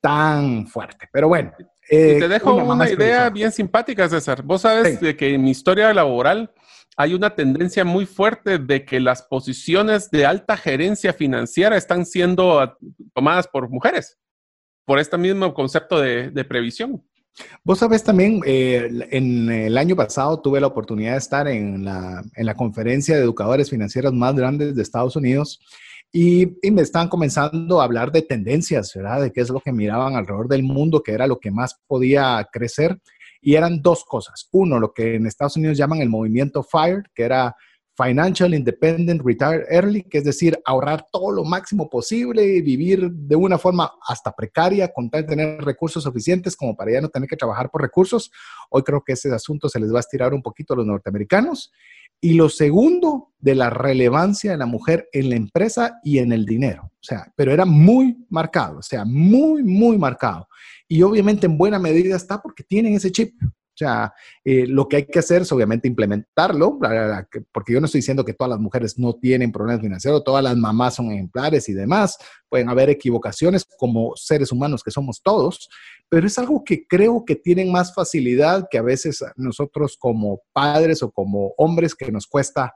tan fuerte. Pero bueno. te eh, dejo una, idea bien simpática, César. Vos sabes de que en mi historia laboral hay una tendencia muy fuerte de que las posiciones de alta gerencia financiera están siendo ah, tomadas por mujeres, por este mismo concepto de, previsión. Vos sabés también, eh, en el año pasado tuve la oportunidad de estar en la, en la conferencia de educadores financieros más grandes de Estados Unidos y, y, me estaban comenzando a hablar de tendencias, ¿verdad? De qué es lo que miraban alrededor del mundo, que era lo que más podía crecer. Y eran dos cosas. Uno, lo que en Estados Unidos llaman el movimiento FIRE, que era Financial Independent Retire Early, que es decir, ahorrar todo lo máximo posible y vivir de una forma hasta precaria con tal de tener recursos suficientes como para ya no tener que trabajar por recursos. Hoy creo que ese asunto se les va a estirar un poquito a los norteamericanos. Y lo segundo, de la relevancia de la mujer en la empresa y en el dinero. O sea, pero era muy marcado, o sea, muy, muy marcado. Y obviamente en buena medida está porque tienen ese chip. O sea, eh, lo que hay que hacer es obviamente implementarlo, porque yo no estoy diciendo que todas las mujeres no tienen problemas financieros, todas las mamás son ejemplares y demás, pueden haber equivocaciones como seres humanos que somos todos, pero es algo que creo que tienen más facilidad que a veces nosotros como padres o como hombres que nos cuesta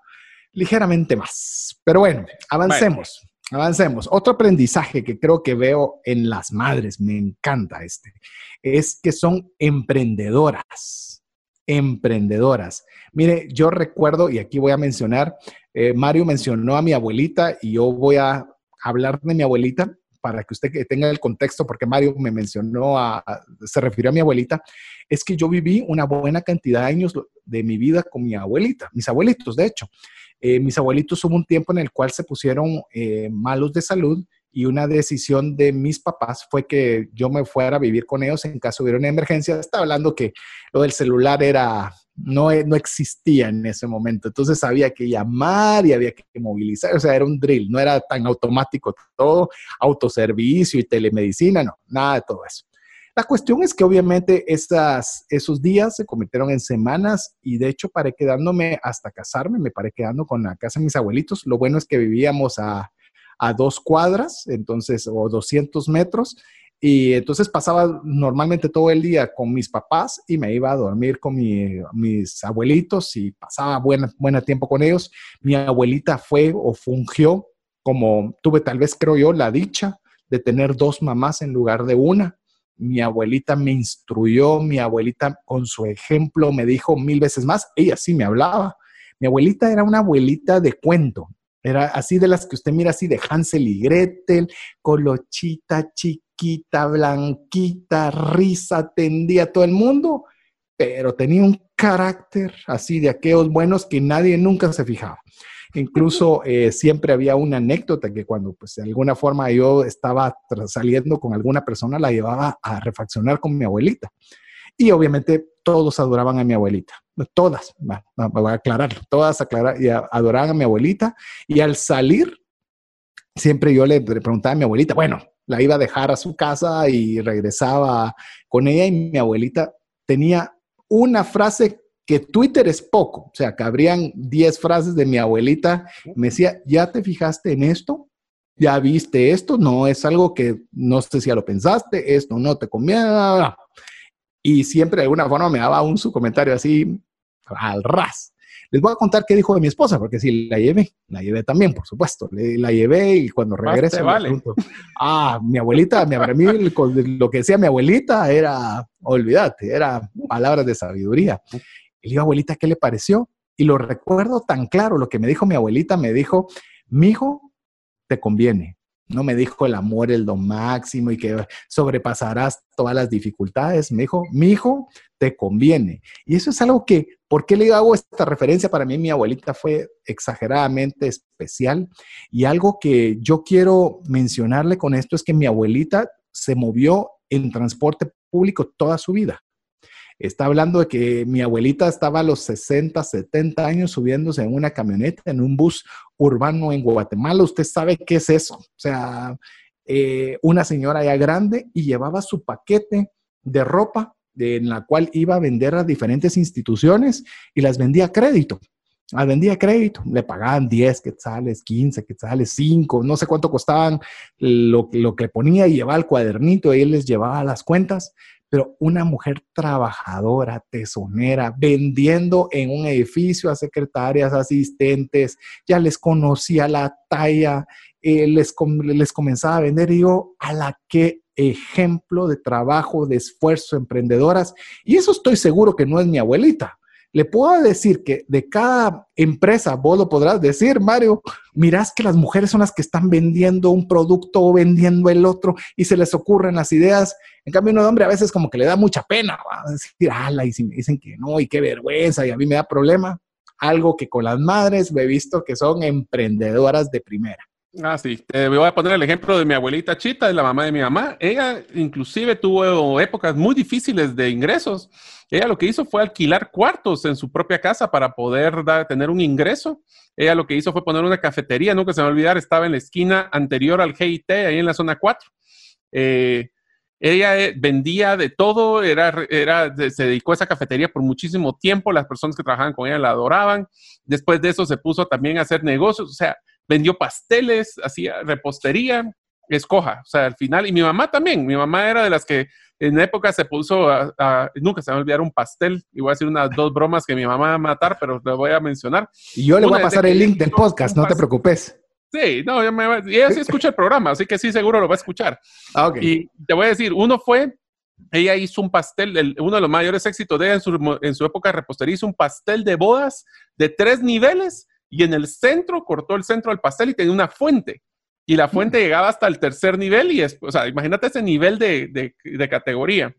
ligeramente más. Pero bueno, avancemos. Avancemos. Otro aprendizaje que creo que veo en las madres, me encanta este, es que son emprendedoras. Emprendedoras. Mire, yo recuerdo, y aquí voy a mencionar, eh, Mario mencionó a mi abuelita y yo voy a hablar de mi abuelita para que usted tenga el contexto, porque Mario me mencionó, a, se refirió a mi abuelita, es que yo viví una buena cantidad de años de mi vida con mi abuelita, mis abuelitos, de hecho. Eh, mis abuelitos hubo un tiempo en el cual se pusieron eh, malos de salud y una decisión de mis papás fue que yo me fuera a vivir con ellos en caso hubiera una emergencia. Estaba hablando que lo del celular era, no, no existía en ese momento. Entonces había que llamar y había que movilizar. O sea, era un drill, no era tan automático todo, autoservicio y telemedicina, no, nada de todo eso. La cuestión es que obviamente esos días se convirtieron en semanas y de hecho paré quedándome hasta casarme, me paré quedando con la casa de mis abuelitos. Lo bueno es que vivíamos a, dos cuadras, entonces, o 200 metros. Y entonces pasaba normalmente todo el día con mis papás y me iba a dormir con mis abuelitos y pasaba buen, buen tiempo con ellos. Mi abuelita fue o fungió como tuve tal vez creo yo la dicha de tener dos mamás en lugar de una mi abuelita me instruyó, mi abuelita con su ejemplo me dijo mil veces más, ella sí me hablaba. Mi abuelita era una abuelita de cuento, era así de las que usted mira así de Hansel y Gretel, colochita, chiquita, blanquita, risa, atendía a todo el mundo, pero tenía un carácter así de aquellos buenos que nadie nunca se fijaba. Incluso eh, siempre había una anécdota que cuando pues de alguna forma yo estaba saliendo con alguna persona la llevaba a refaccionar con mi abuelita. Y obviamente todos adoraban a mi abuelita. Todas, me voy a aclarar, todas adoraban a mi abuelita. Y al salir, siempre yo le preguntaba a mi abuelita, bueno, la iba a dejar a su casa y regresaba con ella y mi abuelita tenía una frase que Twitter es poco, o sea, que habrían 10 frases de mi abuelita, me decía, ¿ya te fijaste en esto? ¿Ya viste esto? No, es algo que no sé si ya lo pensaste, esto no te conviene. Y siempre de alguna forma me daba un su comentario así al ras. Les voy a contar qué dijo de mi esposa, porque sí, la llevé, la llevé también, por supuesto. la llevé y cuando regreso, vale. ah, mi abuelita, mi, para mí lo que decía mi abuelita era, olvídate, era palabras de sabiduría. Le digo, abuelita, ¿qué le pareció? Y lo recuerdo tan claro, lo que me dijo mi abuelita, me dijo, mi hijo, te conviene, no me dijo el amor es lo máximo y que sobrepasarás todas las dificultades. Me dijo, mi hijo, te conviene. Y eso es algo que, ¿por qué le hago esta referencia? Para mí mi abuelita fue exageradamente especial. Y algo que yo quiero mencionarle con esto es que mi abuelita se movió en transporte público toda su vida. Está hablando de que mi abuelita estaba a los 60, 70 años subiéndose en una camioneta, en un bus urbano en Guatemala. Usted sabe qué es eso. O sea, eh, una señora ya grande y llevaba su paquete de ropa en la cual iba a vender a diferentes instituciones y las vendía a crédito. Las vendía a crédito, le pagaban 10 quetzales, 15 quetzales, 5, no sé cuánto costaban lo, lo que ponía y llevaba el cuadernito y él les llevaba las cuentas pero una mujer trabajadora, tesonera, vendiendo en un edificio a secretarias, asistentes, ya les conocía la talla, eh, les, les comenzaba a vender, y digo, a la que ejemplo de trabajo, de esfuerzo, emprendedoras, y eso estoy seguro que no es mi abuelita, le puedo decir que de cada empresa, vos lo podrás decir, Mario, mirás que las mujeres son las que están vendiendo un producto o vendiendo el otro y se les ocurren las ideas. En cambio, un hombre a veces como que le da mucha pena, ¿va? decir, ala, y si me dicen que no, y qué vergüenza, y a mí me da problema. Algo que con las madres me he visto que son emprendedoras de primera. Ah, sí. Te voy a poner el ejemplo de mi abuelita Chita, de la mamá de mi mamá. Ella inclusive tuvo épocas muy difíciles de ingresos. Ella lo que hizo fue alquilar cuartos en su propia casa para poder dar, tener un ingreso. Ella lo que hizo fue poner una cafetería, nunca se me va a olvidar, estaba en la esquina anterior al GIT, ahí en la zona 4. Eh, ella eh, vendía de todo, era, era, se dedicó a esa cafetería por muchísimo tiempo, las personas que trabajaban con ella la adoraban. Después de eso se puso también a hacer negocios, o sea, vendió pasteles, hacía repostería, escoja, o sea, al final, y mi mamá también, mi mamá era de las que en época se puso a, nunca se me va a olvidar un pastel, y voy a decir unas dos bromas que mi mamá va a matar, pero le voy a mencionar. Y yo le voy a pasar el link del podcast, no te preocupes. Sí, no, me y ella sí escucha el programa, así que sí, seguro lo va a escuchar. Ah, Y te voy a decir, uno fue, ella hizo un pastel, uno de los mayores éxitos de ella en su, en su época de repostería, hizo un pastel de bodas de tres niveles y en el centro cortó el centro del pastel y tenía una fuente. Y la fuente llegaba hasta el tercer nivel y, es, o sea, imagínate ese nivel de, de, categoría.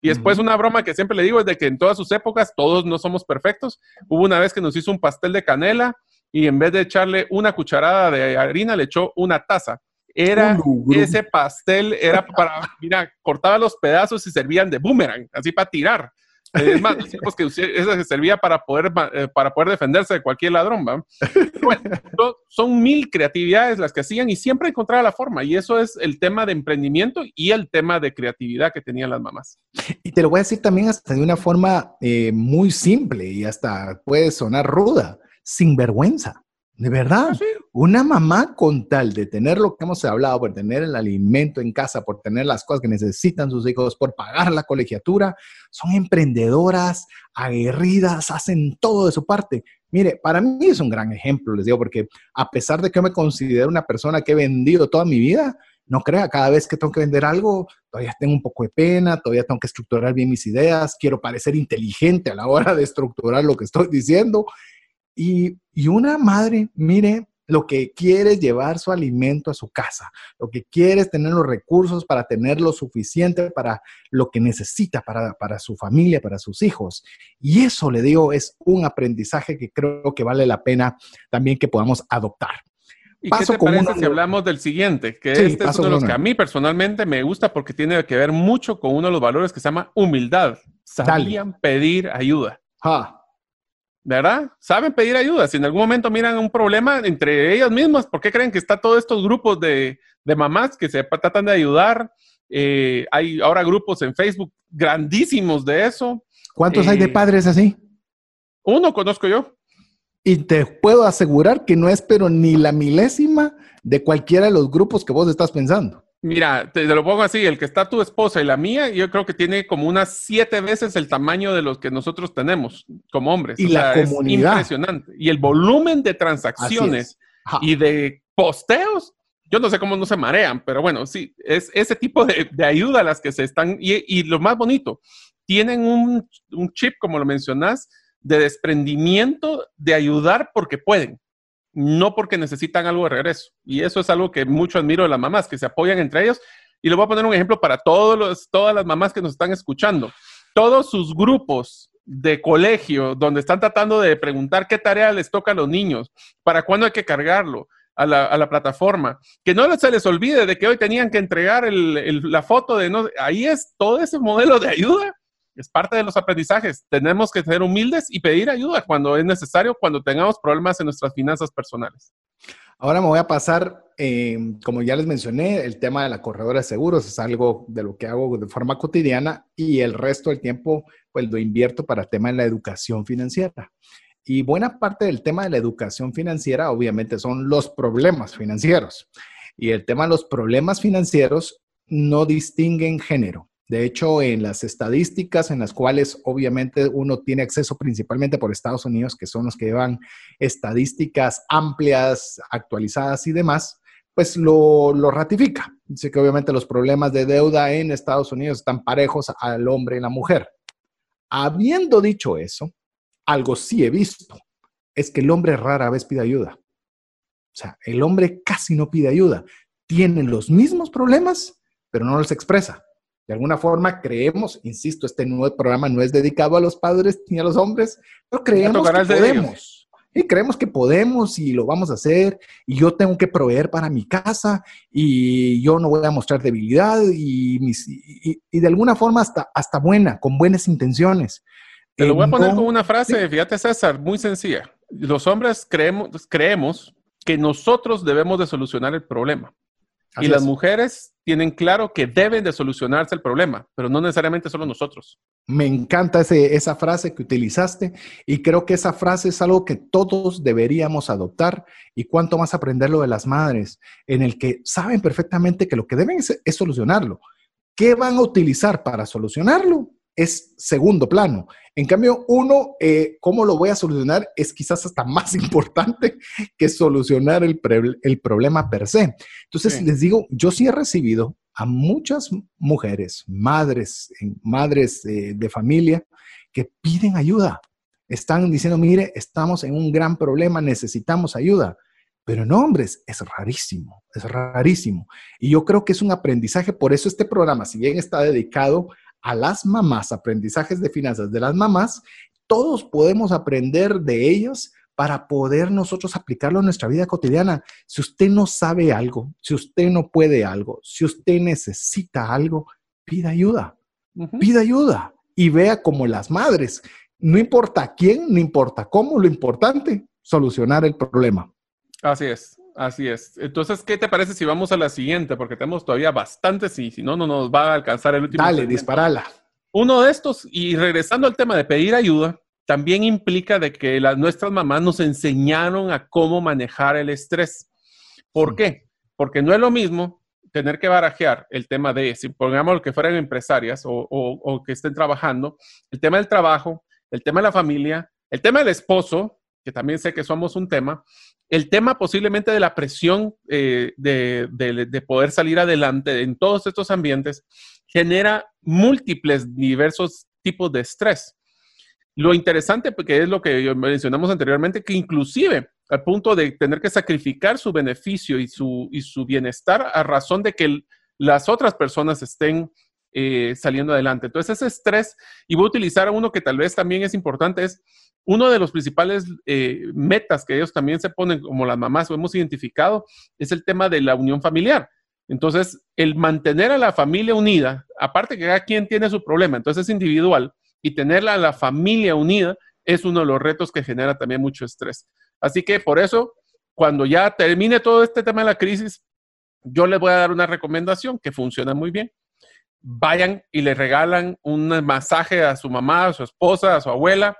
Y después una broma que siempre le digo es de que en todas sus épocas todos no somos perfectos. Hubo una vez que nos hizo un pastel de canela y en vez de echarle una cucharada de harina le echó una taza. Era ese pastel, era para, mira, cortaba los pedazos y servían de boomerang, así para tirar. Es más, pues que esa se servía para poder, eh, para poder defenderse de cualquier ladrón, ¿va? son mil creatividades las que hacían y siempre encontraba la forma. Y eso es el tema de emprendimiento y el tema de creatividad que tenían las mamás. Y te lo voy a decir también hasta de una forma eh, muy simple y hasta puede sonar ruda, sin vergüenza. De verdad, ah, una mamá con tal de tener lo que hemos hablado, por tener el alimento en casa, por tener las cosas que necesitan sus hijos, por pagar la colegiatura, son emprendedoras, aguerridas, hacen todo de su parte. Mire, para mí es un gran ejemplo, les digo, porque a pesar de que me considero una persona que he vendido toda mi vida, no crea, cada vez que tengo que vender algo, todavía tengo un poco de pena, todavía tengo que estructurar bien mis ideas, quiero parecer inteligente a la hora de estructurar lo que estoy diciendo y, una madre, mire, lo que quiere es llevar su alimento a su casa, lo que quiere es tener los recursos para tener lo suficiente para lo que necesita para, para, su familia, para sus hijos. Y eso, le digo, es un aprendizaje que creo que vale la pena también que podamos adoptar. ¿Y qué te parece si hablamos del siguiente? Que este es uno de los que a mí personalmente me gusta porque tiene que ver mucho con uno de los valores que se llama humildad. Sabían pedir ayuda. Ah. ¿Verdad? Saben pedir ayuda. Si en algún momento miran un problema entre ellas mismas, ¿por qué creen que está todos estos grupos de, mamás que se tratan de ayudar? Eh, hay ahora grupos en Facebook grandísimos de eso. ¿Cuántos hay de eh, padres así? Uno conozco yo. Y te puedo asegurar que no es pero ni la milésima de cualquiera de los grupos que vos estás pensando. Mira, te, lo pongo así, el que está tu esposa y la mía, yo creo que tiene como unas siete veces el tamaño de los que nosotros tenemos como hombres. Y la comunidad. impresionante. Y el volumen de transacciones y de posteos, yo no sé cómo no se marean, pero bueno, sí, es ese tipo de, ayuda a las que se están, y, lo más bonito, tienen un, un chip, como lo mencionás, de desprendimiento de ayudar porque pueden no porque necesitan algo de regreso. Y eso es algo que mucho admiro de las mamás, que se apoyan entre ellos. Y le voy a poner un ejemplo para todos los, todas las mamás que nos están escuchando. Todos sus grupos de colegio donde están tratando de preguntar qué tarea les toca a los niños, para cuándo hay que cargarlo a la, plataforma, que no se les olvide de que hoy tenían que entregar la foto de no, ahí es todo ese modelo de ayuda es parte de los aprendizajes. Tenemos que ser humildes y pedir ayuda cuando es necesario, cuando tengamos problemas en nuestras finanzas personales. Ahora me voy a pasar, eh, como ya les mencioné, el tema de la corredora de seguros es algo de lo que hago de forma cotidiana y el resto del tiempo pues lo invierto para el tema de la educación financiera. Y buena parte del tema de la educación financiera obviamente son los problemas financieros. Y el tema de los problemas financieros no distinguen género. De hecho, en las estadísticas en las cuales obviamente uno tiene acceso principalmente por Estados Unidos, que son los que llevan estadísticas amplias, actualizadas y demás, pues lo, ratifica. Dice que obviamente los problemas de deuda en Estados Unidos están parejos al hombre y la mujer. Habiendo dicho eso, algo sí he visto, es que el hombre rara vez pide ayuda. O sea, el hombre casi no pide ayuda. Tiene los mismos problemas, pero no los expresa. De alguna forma creemos, insisto, este nuevo programa no es dedicado a los padres ni a los hombres, pero creemos que podemos. Y creemos que podemos y lo vamos a hacer y yo tengo que proveer para mi casa y yo no voy a mostrar debilidad y, y, de alguna forma hasta, hasta buena, con buenas intenciones. Te lo voy a poner con una frase, fíjate César, muy sencilla. Los hombres creemos, creemos que nosotros debemos de solucionar el problema y las mujeres tienen claro que deben de solucionarse el problema, pero no necesariamente solo nosotros. Me encanta esa frase que utilizaste y creo que esa frase es algo que todos deberíamos adoptar y cuanto más aprenderlo de las madres, en el que saben perfectamente que lo que deben es solucionarlo. ¿Qué van a utilizar para solucionarlo? Es segundo plano. En cambio, uno, eh, ¿cómo lo voy a solucionar? Es quizás hasta más importante que solucionar el, problema per se. Entonces, les digo, yo sí he recibido a muchas mujeres, madres, madres eh, de familia, que piden ayuda. Están diciendo, mire, estamos en un gran problema, necesitamos ayuda. Pero no, hombres, es rarísimo, es rarísimo. Y yo creo que es un aprendizaje, por eso este programa, si bien está dedicado a las mamás, aprendizajes de finanzas de las mamás, todos podemos aprender de ellas para poder nosotros aplicarlo en nuestra vida cotidiana. Si usted no sabe algo, si usted no puede algo, si usted necesita algo, pida ayuda, pida ayuda y vea como las madres, no importa quién, no importa cómo, lo importante, solucionar el problema. Así es. Así es. Entonces, ¿qué te parece si vamos a la siguiente? Porque tenemos todavía bastantes y si no, no nos va a alcanzar el último. Dale, disparala. Uno de estos, y regresando al tema de pedir ayuda, también implica de que las, nuestras mamás nos enseñaron a cómo manejar el estrés. ¿Por qué? Porque no es lo mismo tener que barajear el tema de, si pongamos que fueran empresarias o, o que estén trabajando, el tema del trabajo, el tema de la familia, el tema del esposo, que también sé que somos un tema, el tema posiblemente de la presión eh, de, poder salir adelante en todos estos ambientes genera múltiples, diversos tipos de estrés. Lo interesante, porque es lo que mencionamos anteriormente, que inclusive al punto de tener que sacrificar su beneficio y su, y su bienestar a razón de que las otras personas estén eh, saliendo adelante. Entonces, ese estrés, y voy a utilizar uno que tal vez también es importante, es uno de los principales eh, metas que ellos también se ponen, como las mamás lo hemos identificado, es el tema de la unión familiar. Entonces, el mantener a la familia unida, aparte que cada quien tiene su problema, entonces es individual, y tenerla a la familia unida es uno de los retos que genera también mucho estrés. Así que por eso, cuando ya termine todo este tema de la crisis, yo les voy a dar una recomendación que funciona muy bien. Vayan y le regalan un masaje a su mamá, a su esposa, a su abuela,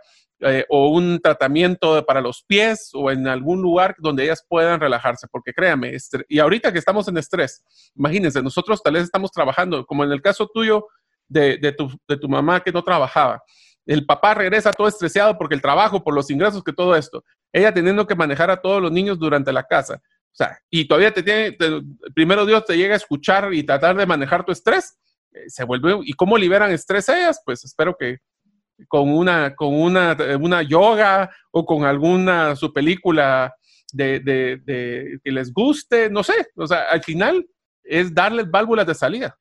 eh, o un tratamiento para los pies o en algún lugar donde ellas puedan relajarse, porque créame, y ahorita que estamos en estrés, imagínense, nosotros tal vez estamos trabajando, como en el caso tuyo de, tu, de tu mamá que no trabajaba. El papá regresa todo estresado porque el trabajo, por los ingresos, que todo esto. Ella teniendo que manejar a todos los niños durante la casa. O sea, y todavía te tiene, primero Dios te llega a escuchar y tratar de manejar tu estrés. Eh, se vuelve, ¿y cómo liberan estrés ellas? Pues espero que con una, con una, una yoga o con alguna su película de, de, de, que les guste, no sé, o sea, al final es darles válvulas de salida.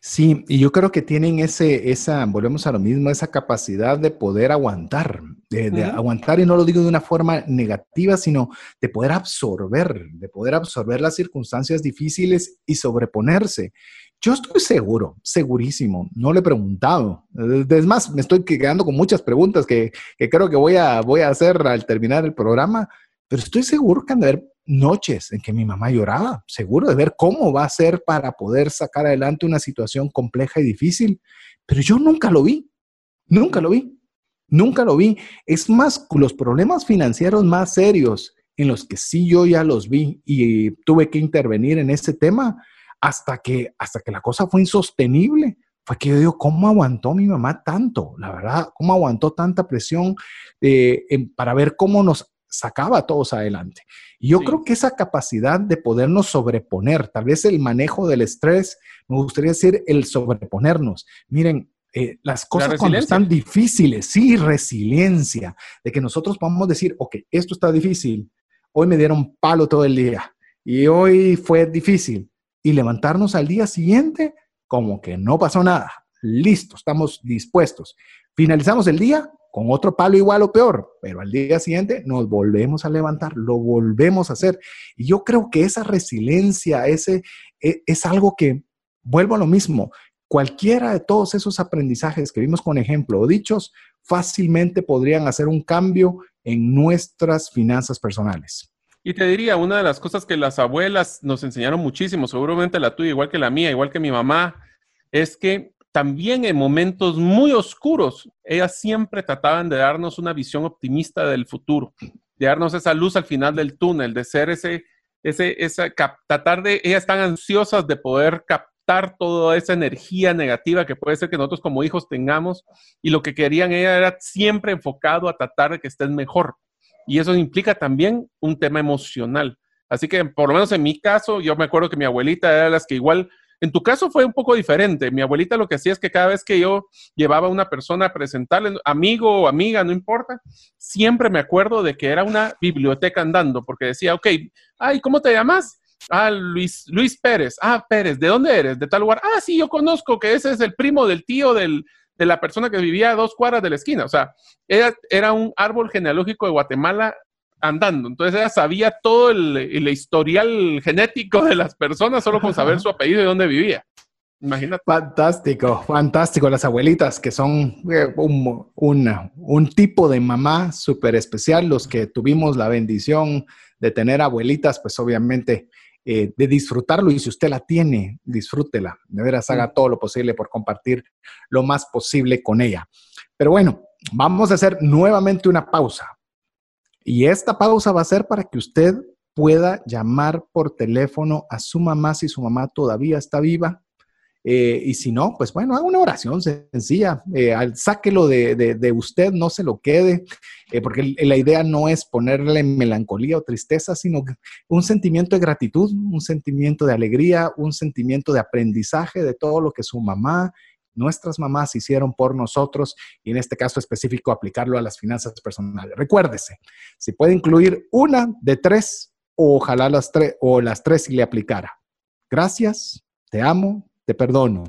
Sí, y yo creo que tienen ese, esa, volvemos a lo mismo, esa capacidad de poder aguantar, de, aguantar, y no lo digo de una forma negativa, sino de poder absorber, de poder absorber las circunstancias difíciles y sobreponerse. Yo estoy seguro, segurísimo, no le he preguntado. Es más, me estoy quedando con muchas preguntas que, que creo que voy a, voy a hacer al terminar el programa, pero estoy seguro que han de haber noches en que mi mamá lloraba, seguro de ver cómo va a ser para poder sacar adelante una situación compleja y difícil, pero yo nunca lo vi, nunca lo vi, nunca lo vi. Es más, los problemas financieros más serios en los que sí yo ya los vi y tuve que intervenir en ese tema hasta que, hasta que la cosa fue insostenible. Fue que yo digo, ¿cómo aguantó mi mamá tanto? La verdad, ¿cómo aguantó tanta presión eh, para ver cómo nos sacaba a todos adelante. Y yo creo que esa capacidad de podernos sobreponer, tal vez el manejo del estrés, me gustaría decir el sobreponernos. Miren, eh, las cosas cuando están difíciles, sí, resiliencia, de que nosotros podamos decir, ok, esto está difícil, hoy me dieron palo todo el día y hoy fue difícil, y levantarnos al día siguiente como que no pasó nada, listo, estamos dispuestos. Finalizamos el día con otro palo igual o peor, pero al día siguiente nos volvemos a levantar, lo volvemos a hacer. Y yo creo que esa resiliencia, ese, e, es, algo que, vuelvo a lo mismo, cualquiera de todos esos aprendizajes que vimos con ejemplo o dichos, fácilmente podrían hacer un cambio en nuestras finanzas personales. Y te diría, una de las cosas que las abuelas nos enseñaron muchísimo, seguramente la tuya, igual que la mía, igual que mi mamá, es que también en momentos muy oscuros, ellas siempre trataban de darnos una visión optimista del futuro, de darnos esa luz al final del túnel, de ser ese, ese, esa, tratar de, ellas están ansiosas de poder captar toda esa energía negativa que puede ser que nosotros como hijos tengamos, y lo que querían ellas era siempre enfocado a tratar de que estén mejor. Y eso implica también un tema emocional. Así que, por lo menos en mi caso, yo me acuerdo que mi abuelita era las que igual en tu caso fue un poco diferente. Mi abuelita lo que hacía es que cada vez que yo llevaba a una persona a presentarle, amigo o amiga, no importa, siempre me acuerdo de que era una biblioteca andando, porque decía, ok, ay, ¿cómo te llamas? Ah, Luis, Luis Pérez. Ah, Pérez, ¿de dónde eres? De tal lugar. Ah, sí, yo conozco que ese es el primo del tío del, de la persona que vivía a dos cuadras de la esquina. O sea, era, era un árbol genealógico de Guatemala andando. Entonces ella sabía todo el, historial genético de las personas solo con saber su apellido y dónde vivía. Imagínate. Fantástico, fantástico. Las abuelitas que son eh, un, un, tipo de mamá súper especial. Los que tuvimos la bendición de tener abuelitas, pues obviamente eh, de disfrutarlo. Y si usted la tiene, disfrútela. De veras, haga todo lo posible por compartir lo más posible con ella. Pero bueno, vamos a hacer nuevamente una pausa. Y esta pausa va a ser para que usted pueda llamar por teléfono a su mamá si su mamá todavía está viva. Eh, y si no, pues bueno, haga una oración sencilla. Eh, sáquelo de, usted, no se lo quede, eh, porque la idea no es ponerle melancolía o tristeza, sino un sentimiento de gratitud, un sentimiento de alegría, un sentimiento de aprendizaje de todo lo que su mamá nuestras mamás hicieron por nosotros y en este caso específico aplicarlo a las finanzas personales. Recuérdese, si puede incluir una de tres ojalá las tres o las tres si le aplicara. Gracias, te amo, te perdono.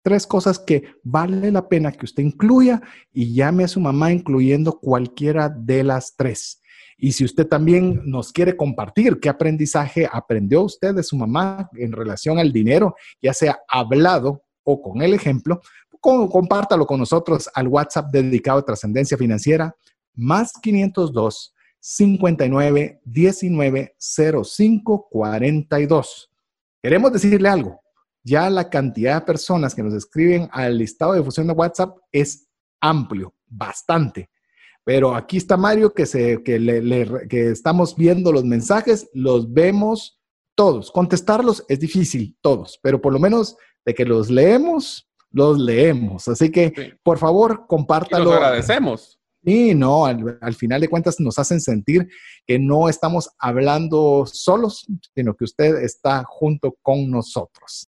Tres cosas que vale la pena que usted incluya y llame a su mamá incluyendo cualquiera de las tres. Y si usted también nos quiere compartir qué aprendizaje aprendió usted de su mamá en relación al dinero, ya sea hablado o con el ejemplo, compártalo con nosotros al WhatsApp dedicado a trascendencia financiera, más 502 59 19 05 42. Queremos decirle algo. Ya la cantidad de personas que nos escriben al listado de difusión de WhatsApp es amplio, bastante. Pero aquí está Mario, que, se, que, le, que estamos viendo los mensajes, los vemos todos. Contestarlos es difícil, todos, pero por lo menos de que los leemos, los leemos. Así que, por favor, compártalo. Y los agradecemos. Y no, al, final de cuentas nos hacen sentir que no estamos hablando solos, sino que usted está junto con nosotros.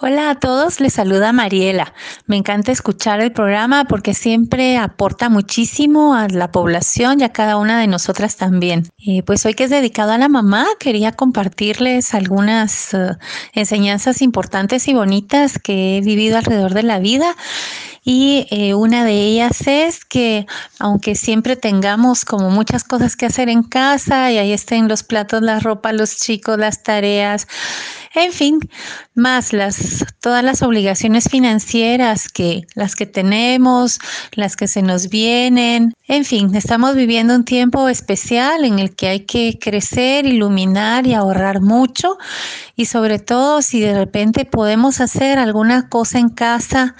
Hola a todos, les saluda Mariela. Me encanta escuchar el programa porque siempre aporta muchísimo a la población y a cada una de nosotras también. Y pues hoy que es dedicado a la mamá, quería compartirles algunas eh, enseñanzas importantes y bonitas que he vivido alrededor de la vida y eh, una de ellas es que aunque siempre tengamos como muchas cosas que hacer en casa y ahí estén los platos, la ropa, los chicos, las tareas, en fin, más las todas las obligaciones financieras que las que tenemos, las que se nos vienen, en fin, estamos viviendo un tiempo especial en el que hay que crecer, iluminar y ahorrar mucho y sobre todo si de repente podemos hacer alguna cosa en casa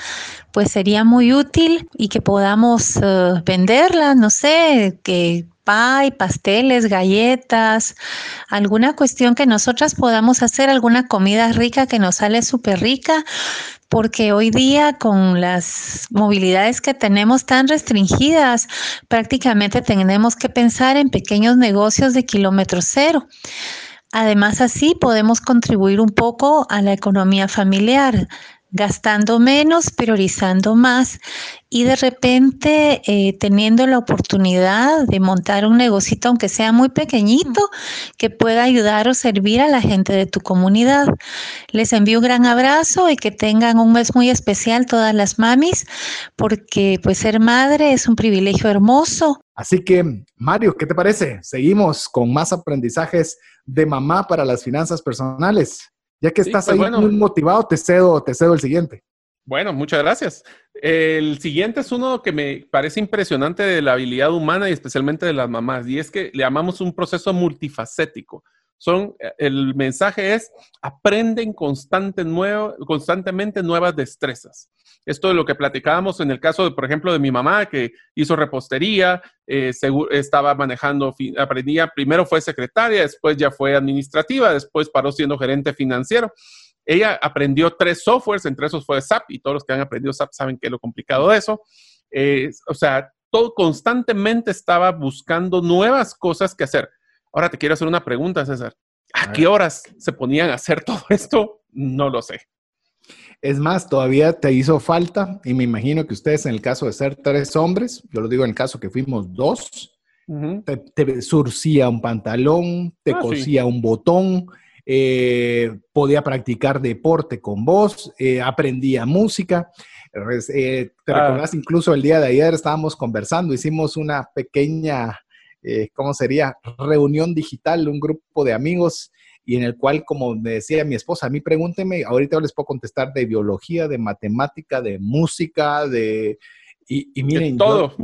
pues sería muy útil y que podamos eh, venderla, no sé, que pay, pasteles, galletas, alguna cuestión que nosotras podamos hacer, alguna comida rica que nos sale súper rica, porque hoy día con las movilidades que tenemos tan restringidas, prácticamente tenemos que pensar en pequeños negocios de kilómetro cero. Además, así podemos contribuir un poco a la economía familiar gastando menos, priorizando más y de repente eh, teniendo la oportunidad de montar un negocito, aunque sea muy pequeñito, que pueda ayudar o servir a la gente de tu comunidad. Les envío un gran abrazo y que tengan un mes muy especial todas las mamis, porque pues ser madre es un privilegio hermoso. Así que, Mario, ¿qué te parece? Seguimos con más aprendizajes de mamá para las finanzas personales. Ya que estás pues ahí muy motivado, te cedo, te cedo el siguiente. Bueno, muchas gracias. El siguiente es uno que me parece impresionante de la habilidad humana y especialmente de las mamás, y es que le llamamos un proceso multifacético. Son, el mensaje es, aprenden constante nuevo, constantemente nuevas destrezas. Esto de lo que platicábamos en el caso, por ejemplo, de mi mamá, que hizo repostería, eh, estaba manejando, aprendía, primero fue secretaria, después ya fue administrativa, después paró siendo gerente financiero. Ella aprendió tres softwares, entre esos fue SAP, y todos los que han aprendido SAP saben que es lo complicado de eso. Eh, o sea, todo constantemente estaba buscando nuevas cosas que hacer. Ahora te quiero hacer una pregunta, César. ¿A, qué horas se ponían a hacer todo esto? No lo sé. Es más, todavía te hizo falta, y me imagino que ustedes en el caso de ser tres hombres, yo lo digo en el caso que fuimos dos, te, surcía un pantalón, te ah, cosía un botón, eh, podía practicar deporte con vos, eh, aprendía música. Eh, ¿Te Ah. recordás? Incluso el día de ayer estábamos conversando, hicimos una pequeña, eh, ¿cómo sería? Reunión digital, un grupo de amigos y en el cual, como me decía mi esposa, a mí pregúntenme, ahorita yo les puedo contestar de biología, de matemática, de música, de... Y, y miren, De yo- todo.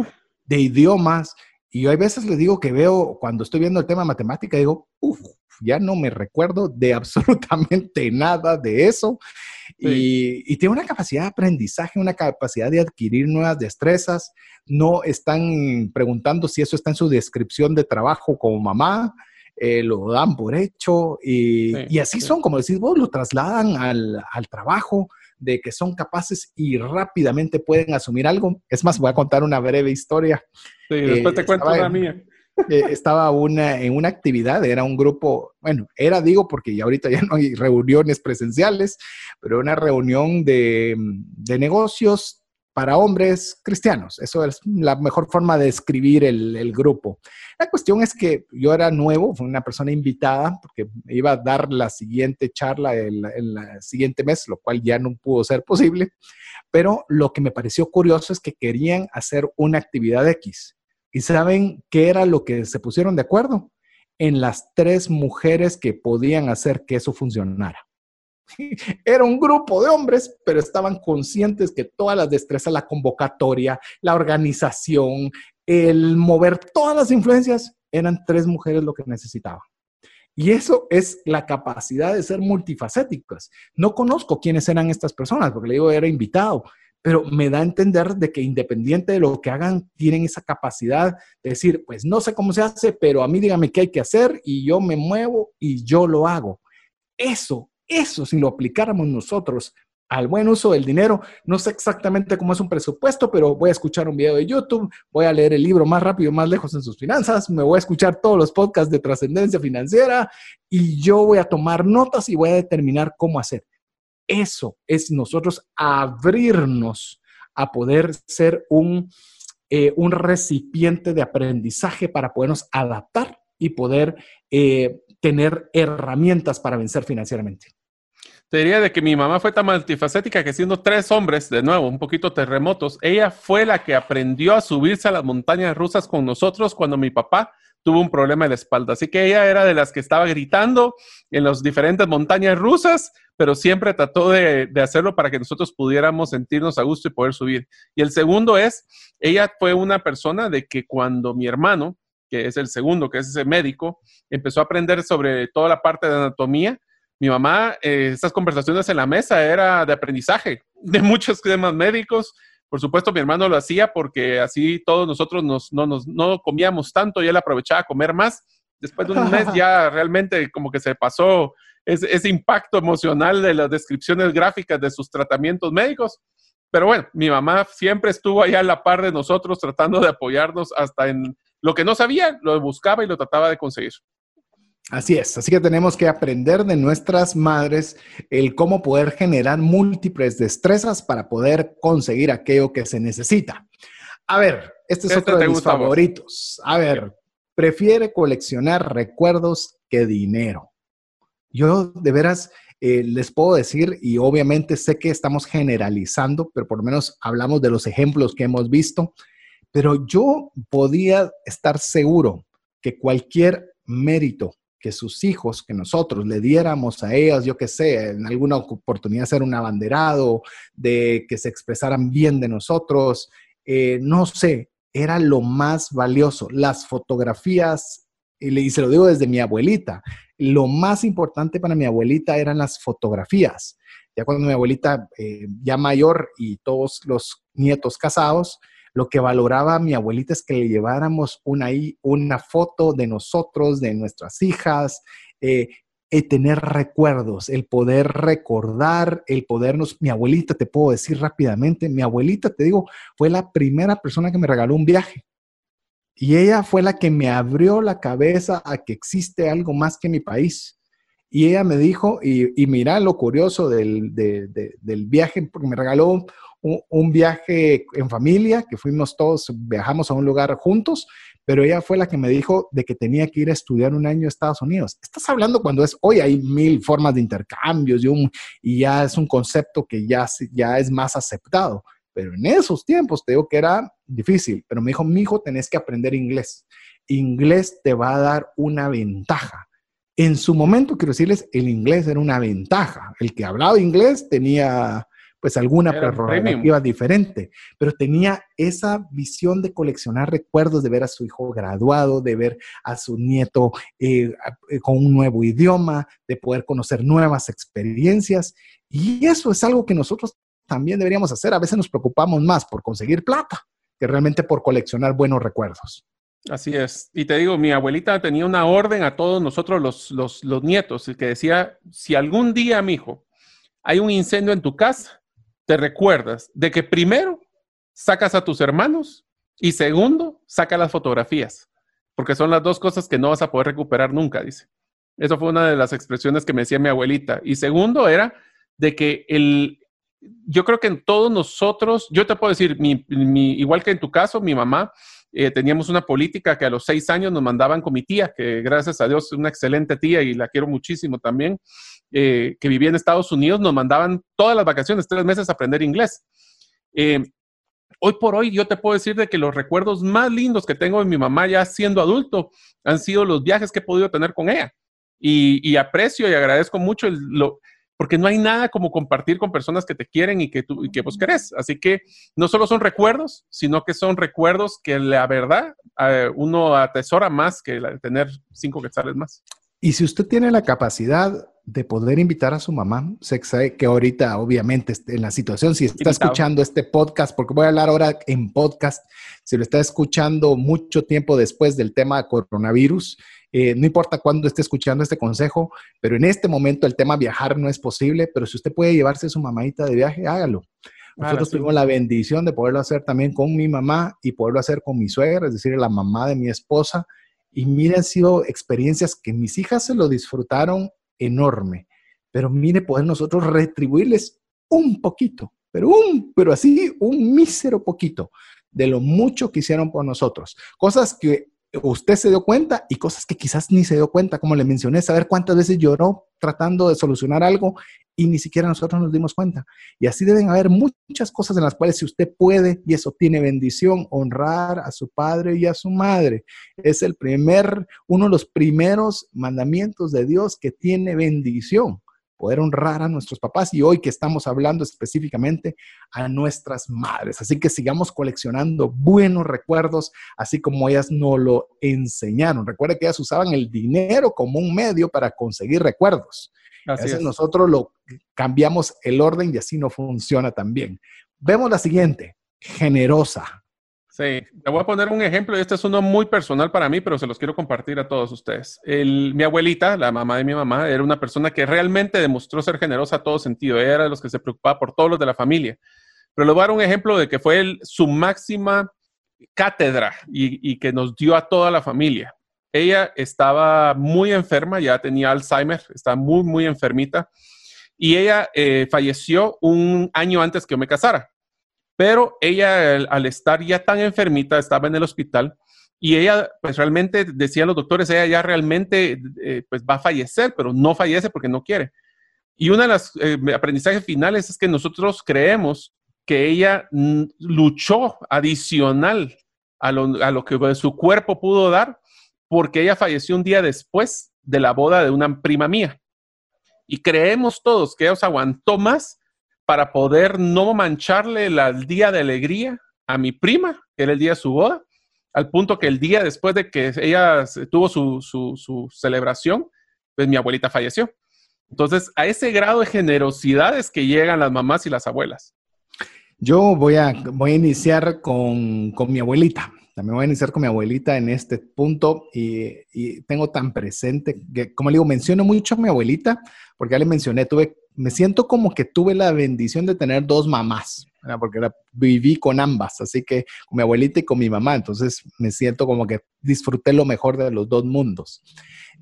de idiomas. Y yo hay veces les digo que veo, cuando estoy viendo el tema de matemática, digo, uff, ya no me recuerdo de absolutamente nada de eso. Y, y tiene una capacidad de aprendizaje, una capacidad de adquirir nuevas destrezas. No están preguntando si eso está en su descripción de trabajo como mamá. eh, lo dan por hecho y, Sí, y así sí. son, como decís vos, lo trasladan al, al trabajo de que son capaces y rápidamente pueden asumir algo. Es más, voy a contar una breve historia. Sí, después Eh, te cuento estaba la en- mía. Eh, estaba en una actividad, era un grupo, bueno, era, digo, porque ya ahorita ya no hay reuniones presenciales, pero una reunión de, negocios para hombres cristianos. Eso es la mejor forma de describir el, el grupo. La cuestión es que yo era nuevo, fue una persona invitada, porque iba a dar la siguiente charla el, el siguiente mes, lo cual ya no pudo ser posible. Pero lo que me pareció curioso es que querían hacer una actividad X. ¿Y saben qué era lo que se pusieron de acuerdo? En las tres mujeres que podían hacer que eso funcionara. Era un grupo de hombres, pero estaban conscientes que todas las destrezas, la convocatoria, la organización, el mover todas las influencias, eran tres mujeres lo que necesitaban. Y eso es la capacidad de ser multifacéticas. No conozco quiénes eran estas personas, porque le digo, era invitado, pero me da a entender de que independiente de lo que hagan, tienen esa capacidad de decir, pues no sé cómo se hace, pero a mí dígame qué hay que hacer y yo me muevo y yo lo hago. Eso, eso si lo aplicáramos nosotros al buen uso del dinero, no sé exactamente cómo es un presupuesto, pero voy a escuchar un video de YouTube, voy a leer el libro más rápido, más lejos en sus finanzas, me voy a escuchar todos los podcasts de trascendencia financiera y yo voy a tomar notas y voy a determinar cómo hacer. Eso es nosotros abrirnos a poder ser un, eh, un recipiente de aprendizaje para podernos adaptar y poder eh, tener herramientas para vencer financieramente. Te diría de que mi mamá fue tan multifacética que siendo tres hombres, de nuevo, un poquito terremotos, ella fue la que aprendió a subirse a las montañas rusas con nosotros cuando mi papá tuvo un problema de la espalda. Así que ella era de las que estaba gritando en las diferentes montañas rusas, pero siempre trató de, de, hacerlo para que nosotros pudiéramos sentirnos a gusto y poder subir. Y el segundo es, ella fue una persona de que cuando mi hermano, que es el segundo, que es ese médico, empezó a aprender sobre toda la parte de anatomía, mi mamá, eh, estas conversaciones en la mesa era de aprendizaje de muchos temas médicos. Por supuesto, mi hermano lo hacía porque así todos nosotros nos, no, nos, no comíamos tanto y él aprovechaba a comer más. Después de un mes ya realmente como que se pasó ese, ese impacto emocional de las descripciones gráficas de sus tratamientos médicos. Pero bueno, mi mamá siempre estuvo allá a la par de nosotros tratando de apoyarnos hasta en lo que no sabía, lo buscaba y lo trataba de conseguir. Así es, así que tenemos que aprender de nuestras madres el cómo poder generar múltiples destrezas para poder conseguir aquello que se necesita. A ver, este es este otro de mis favoritos. A ver, prefiere coleccionar recuerdos que dinero. Yo de veras eh, les puedo decir, y obviamente sé que estamos generalizando, pero por lo menos hablamos de los ejemplos que hemos visto, pero yo podía estar seguro que cualquier mérito que sus hijos, que nosotros le diéramos a ellas, yo que sé, en alguna oportunidad ser un abanderado, de que se expresaran bien de nosotros, eh, no sé, era lo más valioso. Las fotografías, y, y se lo digo desde mi abuelita, lo más importante para mi abuelita eran las fotografías. Ya cuando mi abuelita, eh, ya mayor y todos los nietos casados, lo que valoraba mi abuelita es que le lleváramos una, una foto de nosotros, de nuestras hijas, eh, tener recuerdos, el poder recordar, el podernos, mi abuelita, te puedo decir rápidamente, mi abuelita, te digo, fue la primera persona que me regaló un viaje. Y ella fue la que me abrió la cabeza a que existe algo más que mi país. Y ella me dijo, y, y mira lo curioso del, del viaje, porque me regaló un, viaje en familia, que fuimos todos, viajamos a un lugar juntos, pero ella fue la que me dijo de que tenía que ir a estudiar un año a Estados Unidos. Estás hablando cuando es, hoy hay mil formas de intercambios y, ya es un concepto que ya, ya es más aceptado. Pero en esos tiempos te digo que era difícil, pero me dijo, mi hijo, tenés que aprender inglés. Inglés te va a dar una ventaja. En su momento, quiero decirles, el inglés era una ventaja. El que hablaba inglés tenía pues alguna prerrogativa diferente, pero tenía esa visión de coleccionar recuerdos, de ver a su hijo graduado, de ver a su nieto eh, eh, con un nuevo idioma, de poder conocer nuevas experiencias. Y eso es algo que nosotros también deberíamos hacer. A veces nos preocupamos más por conseguir plata que realmente por coleccionar buenos recuerdos. Así es. Y te digo, mi abuelita tenía una orden a todos nosotros los, los, los nietos que decía, si algún día, mi hijo, hay un incendio en tu casa, te recuerdas de que primero sacas a tus hermanos y segundo, saca las fotografías, porque son las dos cosas que no vas a poder recuperar nunca, dice. Eso fue una de las expresiones que me decía mi abuelita. Y segundo era de que el, yo creo que en todos nosotros, yo te puedo decir, mi, igual que en tu caso, mi mamá, eh, teníamos una política que a los seis años nos mandaban con mi tía, que gracias a Dios es una excelente tía y la quiero muchísimo también. Eh, que vivía en Estados Unidos, nos mandaban todas las vacaciones, tres meses a aprender inglés. Eh, hoy por hoy yo te puedo decir de que los recuerdos más lindos que tengo de mi mamá ya siendo adulto han sido los viajes que he podido tener con ella. Y, aprecio y agradezco mucho lo, porque no hay nada como compartir con personas que te quieren y que, tú, y que vos querés. Así que no solo son recuerdos, sino que son recuerdos que la verdad eh, uno atesora más que tener cinco quetzales más. Y si usted tiene la capacidad de poder invitar a su mamá, sé que ahorita obviamente en la situación, si está escuchando este podcast, porque voy a hablar ahora en podcast, si lo está escuchando mucho tiempo después del tema coronavirus, eh, no importa cuándo esté escuchando este consejo, pero en este momento el tema viajar no es posible, pero si usde puede llevarse a su mamadita de viaje, hágalo. Nosotros tuvimos la bendición de poderlo hacer también con mi mamá y poderlo hacer con mi suegra, es decir, la mamá de mi esposa y mire, han sido experiencias que mis hijas se lo disfrutaron enorme. Pero mire, poder nosotros retribuirles un poquito, pero un, pero así, un mísero poquito de lo mucho que hicieron por nosotros. Cosas que usted se dio cuenta y cosas que quizás ni se dio cuenta, como le mencioné, saber cuántas veces lloró tratando de solucionar algo y ni siquiera nosotros nos dimos cuenta. Y así deben haber muchas cosas en las cuales si usted puede, y eso tiene bendición, honrar a su padre y a su madre. Es el primer, uno de los primeros mandamientos de Dios que tiene bendición poder honrar a nuestros papás y hoy que estamos hablando específicamente a nuestras madres. Así que sigamos coleccionando buenos recuerdos, así como ellas nos lo enseñaron. Recuerde que ellas usaban el dinero como un medio para conseguir recuerdos. Así a nosotros lo cambiamos el orden y así no funciona tan bien. Vemos la siguiente, generosa. Sí, le voy a poner un ejemplo y este es uno muy personal para mí, pero se los quiero compartir a todos ustedes. mi abuelita, la mamá de mi mamá, era una persona que realmente demostró ser generosa a todo sentido. Ella era de los que se preocupaba por todos los de la familia. Pero le voy a dar un ejemplo de que fue su máxima cátedra y, que nos dio a toda la familia. Ella estaba muy enferma, ya tenía Alzheimer, estaba muy, muy enfermita. Y ella eh, falleció un año antes que yo me casara. Pero ella, al estar ya tan enfermita, estaba en el hospital y ella, pues realmente, decían los doctores, ella ya realmente, eh, pues va a fallecer, pero no fallece porque no quiere. Y uno de los eh, aprendizajes finales es que nosotros creemos que ella mm, luchó adicional a lo, a lo, que su cuerpo pudo dar, porque ella falleció un día después de la boda de una prima mía. Y creemos todos que ella se aguantó más para poder no mancharle el día de alegría a mi prima, que era el día de su boda, al punto que el día después de que ella tuvo su, su, celebración, pues mi abuelita falleció. Entonces, a ese grado de generosidad es que llegan las mamás y las abuelas. Yo voy a, voy a iniciar con, con mi abuelita. También voy a iniciar con mi abuelita en este punto y, y, tengo tan presente que, como le digo, menciono mucho a mi abuelita, porque ya le mencioné, tuve me siento como que tuve la bendición de tener dos mamás, porque viví con ambas, así que con mi abuelita y con mi mamá, entonces me siento como que disfruté lo mejor de los dos mundos.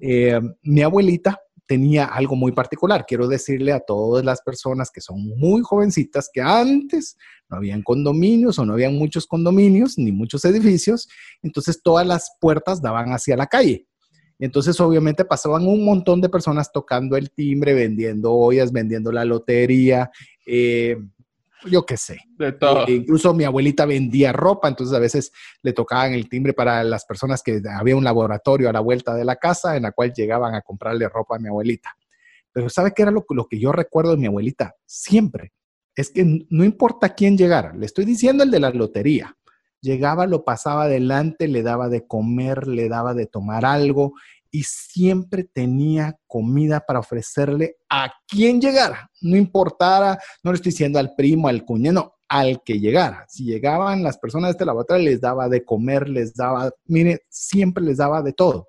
Eh, mi abuelita tenía algo muy particular. Quiero decirle a todas las personas que son muy jovencitas que antes no habían condominios o no habían muchos condominios ni muchos edificios, entonces todas las puertas daban hacia la calle. Entonces, obviamente, pasaban un montón de personas tocando el timbre, vendiendo ollas, vendiendo la lotería, eh, yo qué sé. De todo. Eh, incluso mi abuelita vendía ropa, entonces a veces le tocaban el timbre para las personas que había un laboratorio a la vuelta de la casa en la cual llegaban a comprarle ropa a mi abuelita. Pero ¿sabe qué era lo, lo que yo recuerdo de mi abuelita? Siempre. Es que no importa quién llegara, le estoy diciendo el de la lotería. Llegaba, lo pasaba adelante, le daba de comer, le daba de tomar algo y siempre tenía comida para ofrecerle a quien llegara, no importara, no le estoy diciendo al primo, al cuñado, al que llegara. Si llegaban las personas de este laboratorio, les daba de comer, les daba, mire, siempre les daba de todo.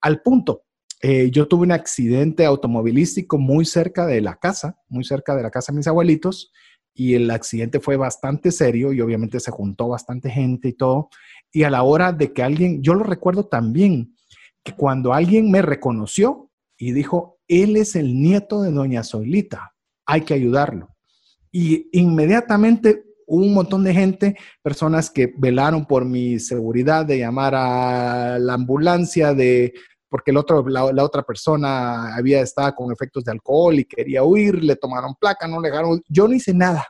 Al punto, eh, yo tuve un accidente automovilístico muy cerca de la casa, muy cerca de la casa de mis abuelitos, y el accidente fue bastante serio y obviamente se juntó bastante gente y todo. Y a la hora de que alguien, yo lo recuerdo también, que cuando alguien me reconoció y dijo, él es el nieto de doña Zoilita, hay que ayudarlo. Y inmediatamente un montón de gente, personas que velaron por mi seguridad de llamar a la ambulancia, de porque el otro, la, otra persona había estado con efectos de alcohol y quería huir, le tomaron placa, no le dejaron. Yo no hice nada,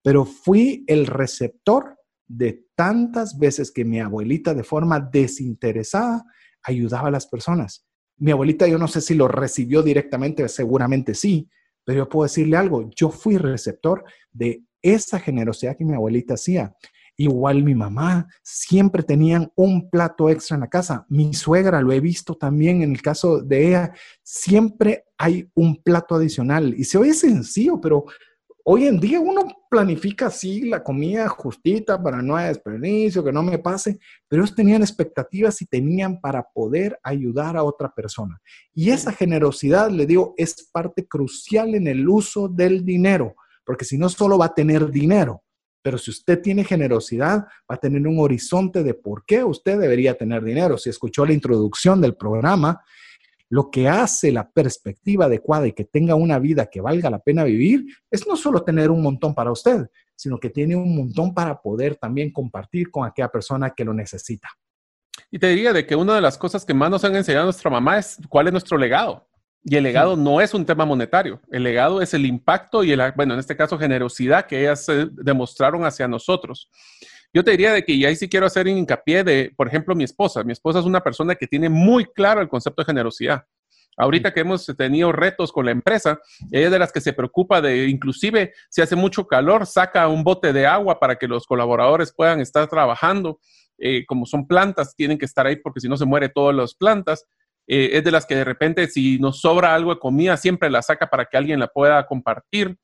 pero fui el receptor de tantas veces que mi abuelita de forma desinteresada ayudaba a las personas. Mi abuelita, yo no sé si lo recibió directamente, seguramente sí, pero yo puedo decirle algo, yo fui receptor de esa generosidad que mi abuelita hacía. Igual mi mamá, siempre tenían un plato extra en la casa. Mi suegra, lo he visto también en el caso de ella, siempre hay un plato adicional. Y se oye sencillo, pero Hoy en día uno planifica así la comida justita para no haya desperdicio, que no me pase, pero ellos tenían expectativas y tenían para poder ayudar a otra persona. Y esa generosidad, le digo, es parte crucial en el uso del dinero, porque si no solo va a tener dinero, pero si usted tiene generosidad, va a tener un horizonte de por qué usted debería tener dinero. Si escuchó la introducción del programa, lo que hace la perspectiva adecuada y que tenga una vida que valga la pena vivir es no solo tener un montón para usted, sino que tiene un montón para poder también compartir con aquella persona que lo necesita. Y te diría de que una de las cosas que más nos han enseñado nuestra mamá es cuál es nuestro legado. Y el legado no es un tema monetario, el legado es el impacto y el, bueno, en este caso generosidad que ellas demostraron hacia nosotros. Yo te diría de que, y ahí sí quiero hacer hincapié de, por ejemplo, mi esposa. Mi esposa es una persona que tiene muy claro el concepto de generosidad. Ahorita que hemos tenido retos con la empresa, ella es de las que se preocupa de, inclusive si hace mucho calor, saca un bote de agua para que los colaboradores puedan estar trabajando. Eh, como son plantas, tienen que estar ahí porque si no se muere todas las plantas. Eh, es de las que de repente si nos sobra algo de comida, siempre la saca para que alguien la pueda compartir.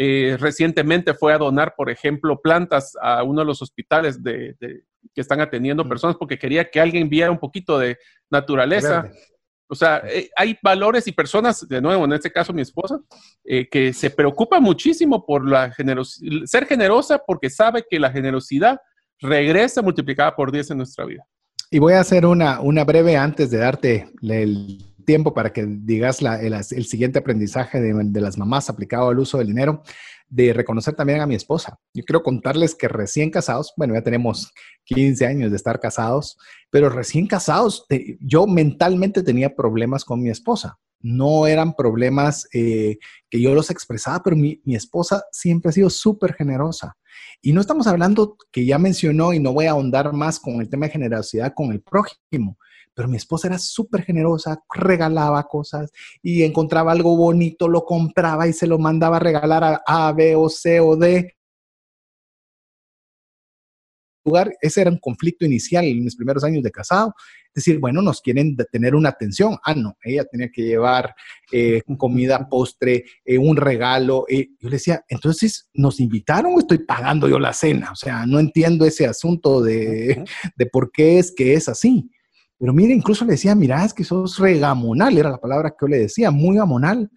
Eh, recientemente fue a donar, por ejemplo, plantas a uno de los hospitales de, que están atendiendo mm. personas porque quería que alguien viera un poquito de naturaleza. O sea, eh, hay valores y personas, de nuevo, en este caso mi esposa, eh, que se preocupa muchísimo por la ser generosa porque sabe que la generosidad regresa multiplicada por 10 en nuestra vida. Y voy a hacer una, una breve antes de darte el tiempo para que digas el, siguiente aprendizaje de, las mamás aplicado al uso del dinero, de reconocer también a mi esposa. Yo quiero contarles que recién casados, bueno, ya tenemos 15 años de estar casados, pero recién casados, yo mentalmente tenía problemas con mi esposa. No eran problemas eh, que yo los expresaba, pero mi, esposa siempre ha sido súper generosa. Y no estamos hablando que ya mencionó, y no voy a ahondar más con el tema de generosidad con el prójimo, pero mi esposa era súper generosa, regalaba cosas y encontraba algo bonito, lo compraba y se lo mandaba a regalar a A, B o C o D. Ese era un conflicto inicial en mis primeros años de casado. Decir, bueno, nos quieren tener una atención. Ah, no, ella tenía que llevar eh, comida, postre, eh, un regalo. Eh. Yo le decía, entonces, ¿nos invitaron o estoy pagando yo la cena? O sea, no entiendo ese asunto de, de por qué es que es así. Pero mire, incluso le decía, mira, es que sos regamonal, era la palabra que yo le decía, muy gamonal,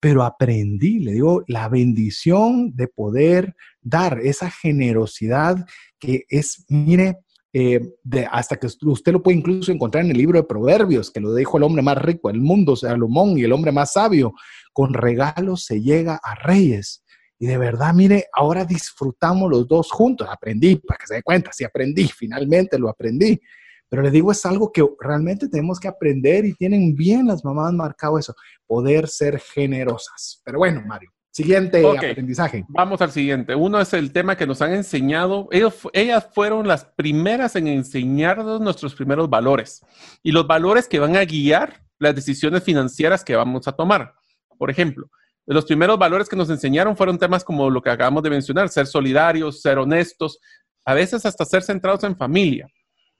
pero aprendí, le digo, la bendición de poder dar esa generosidad que es, mire, eh, de, hasta que usted lo puede incluso encontrar en el libro de Proverbios, que lo dijo el hombre más rico del mundo, Salomón, y el hombre más sabio, con regalos se llega a reyes. Y de verdad, mire, ahora disfrutamos los dos juntos. Aprendí, para que se dé cuenta, sí aprendí, finalmente lo aprendí. Pero le digo, es algo que realmente tenemos que aprender y tienen bien las mamás marcado eso, poder ser generosas. Pero bueno, Mario, siguiente aprendizaje. Vamos al siguiente. Uno es el tema que nos han enseñado. ellas fueron las primeras en enseñarnos nuestros primeros valores y los valores que van a guiar las decisiones financieras que vamos a tomar. Por ejemplo, los primeros valores que nos enseñaron fueron temas como lo que acabamos de mencionar, ser solidarios, ser honestos, a veces hasta ser centrados en familia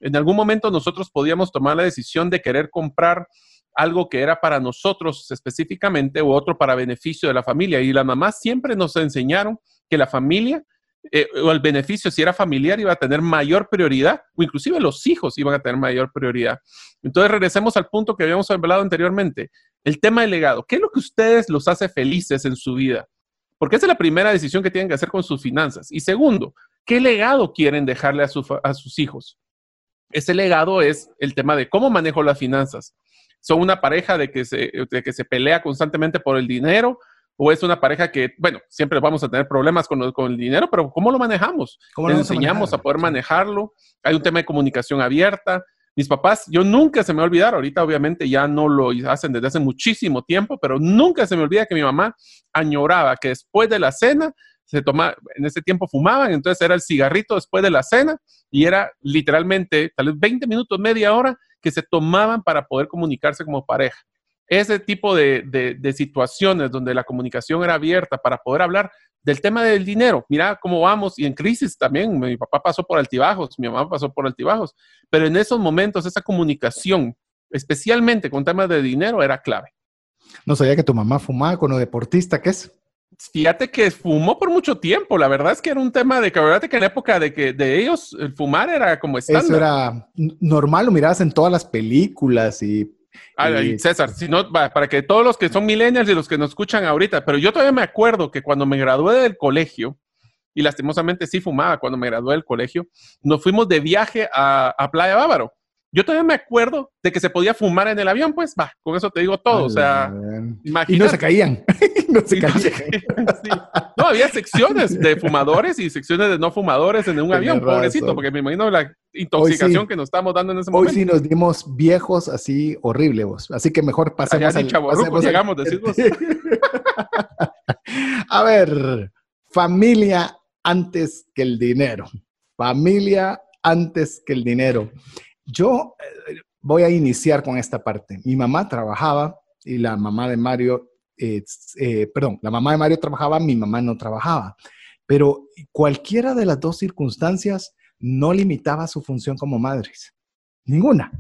en algún momento nosotros podíamos tomar la decisión de querer comprar algo que era para nosotros específicamente o otro para beneficio de la familia. Y las mamás siempre nos enseñaron que la familia eh, o el beneficio, si era familiar, iba a tener mayor prioridad, o inclusive los hijos iban a tener mayor prioridad. Entonces regresemos al punto que habíamos hablado anteriormente, el tema del legado. ¿Qué es lo que ustedes los hace felices en su vida? Porque esa es la primera decisión que tienen que hacer con sus finanzas. Y segundo, ¿qué legado quieren dejarle a, a sus hijos? Ese legado es el tema de cómo manejo las finanzas. ¿Son una pareja de que se, que se pelea constantemente por el dinero? ¿O es una pareja que, bueno, siempre vamos a tener problemas con, con el dinero, pero ¿cómo lo manejamos? ¿Cómo lo enseñamos a, poder manejarlo? Hay un tema de comunicación abierta. Mis papás, yo nunca se me va a olvidar, ahorita obviamente ya no lo hacen desde hace muchísimo tiempo, pero nunca se me olvida que mi mamá añoraba que después de la cena se toma, en ese tiempo fumaban, entonces era el cigarrito después de la cena y era literalmente tal vez 20 minutos, media hora que se tomaban para poder comunicarse como pareja. Ese tipo de, de, situaciones donde la comunicación era abierta para poder hablar del tema del dinero. Mira cómo vamos y en crisis también. Mi papá pasó por altibajos, mi mamá pasó por altibajos, pero en esos momentos esa comunicación, especialmente con temas de dinero, era clave. No sabía que tu mamá fumaba con lo deportista que es. Fíjate que fumó por mucho tiempo. La verdad es que era un tema de que, que en la época de que de ellos el fumar era como estándar. Eso era normal, lo mirabas en todas las películas y. Ah, César, si no, para que todos los que son millennials y los que nos escuchan ahorita, pero yo todavía me acuerdo que cuando me gradué del colegio, y lastimosamente sí fumaba cuando me gradué del colegio, nos fuimos de viaje a, a Playa Bávaro. Yo todavía me acuerdo de que se podía fumar en el avión, pues va, con eso te digo todo. o sea, imagínate. Y no se caían. no se caían. No, había secciones de fumadores y secciones de no fumadores en un avión, pobrecito, porque me imagino la intoxicación que nos estamos dando en ese momento. Hoy sí nos dimos viejos así horrible vos. Así que mejor pasemos al, pasemos llegamos, A ver, familia antes que el dinero. Familia antes que el dinero. Yo eh, voy a iniciar con esta parte. Mi mamá trabajaba y la mamá de Mario, eh, perdón, la mamá de Mario trabajaba, mi mamá no trabajaba. Pero cualquiera de las dos circunstancias no limitaba su función como madres. Ninguna.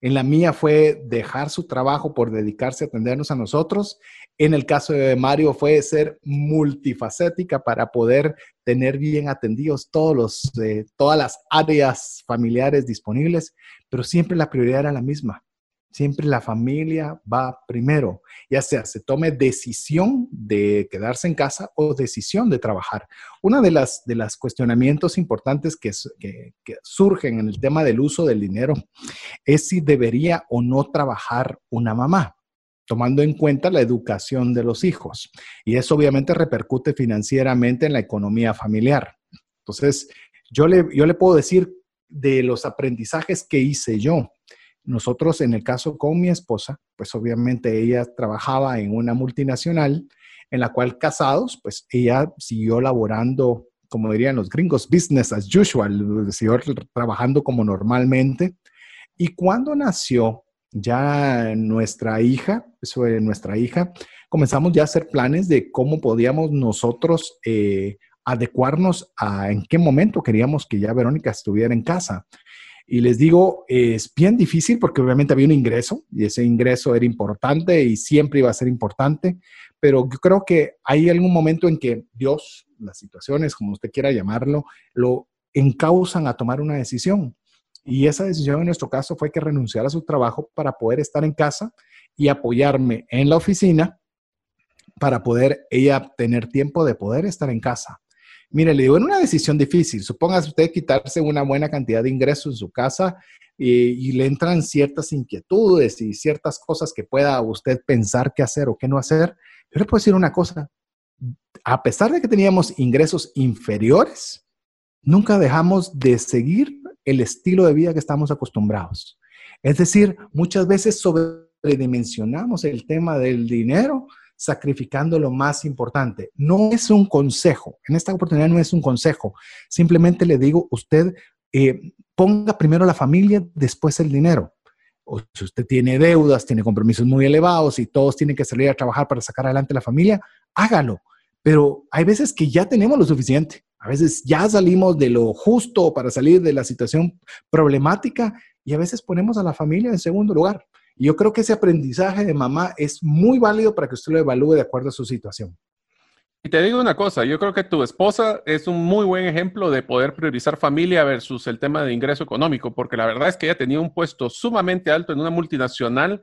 En la mía fue dejar su trabajo por dedicarse a atendernos a nosotros. En el caso de Mario fue ser multifacética para poder tener bien atendidos todos los, eh, todas las áreas familiares disponibles, pero siempre la prioridad era la misma, Siempre la familia va primero, ya sea se tome decisión de quedarse en casa o decisión de trabajar. Una de las, de las cuestionamientos importantes que, que surgen en el tema del uso del dinero es si debería o no trabajar una mamá tomando en cuenta la educación de los hijos. Y eso obviamente repercute financieramente en la economía familiar. Entonces, yo le, yo le puedo decir de los aprendizajes que hice yo. Nosotros, en el caso con mi esposa, pues obviamente ella trabajaba en una multinacional en la cual casados, pues ella siguió laborando, como dirían los gringos, business as usual, siguió trabajando como normalmente. Y cuando nació ya nuestra hija, de nuestra hija, comenzamos ya a hacer planes de cómo podíamos nosotros eh, adecuarnos a en qué momento queríamos que ya Verónica estuviera en casa. Y les digo, es bien difícil porque obviamente había un ingreso y ese ingreso era importante y siempre iba a ser importante, pero yo creo que hay algún momento en que Dios, las situaciones, como usted quiera llamarlo, lo encausan a tomar una decisión. Y esa decisión en nuestro caso fue que renunciara a su trabajo para poder estar en casa y apoyarme en la oficina para poder ella tener tiempo de poder estar en casa. Mire, le digo, en una decisión difícil, supóngase usted quitarse una buena cantidad de ingresos en su casa y, y, le entran ciertas inquietudes y ciertas cosas que pueda usted pensar qué hacer o qué no hacer. Yo le puedo decir una cosa, a pesar de que teníamos ingresos inferiores, nunca dejamos de seguir el estilo de vida que estamos acostumbrados. Es decir, muchas veces sobredimensionamos el tema del dinero sacrificando lo más importante. No es un consejo, en esta oportunidad no es un consejo, simplemente le digo, usted eh, ponga primero la familia, después el dinero. O si usted tiene deudas, tiene compromisos muy elevados y todos tienen que salir a trabajar para sacar adelante la familia, hágalo. Pero hay veces que ya tenemos lo suficiente. A veces ya salimos de lo justo para salir de la situación problemática y a veces ponemos a la familia en segundo lugar. Y yo creo que ese aprendizaje de mamá es muy válido para que usted lo evalúe de acuerdo a su situación. Y te digo una cosa, yo creo que tu esposa es un muy buen ejemplo de poder priorizar familia versus el tema de ingreso económico, porque la verdad es que ella tenía un puesto sumamente alto en una multinacional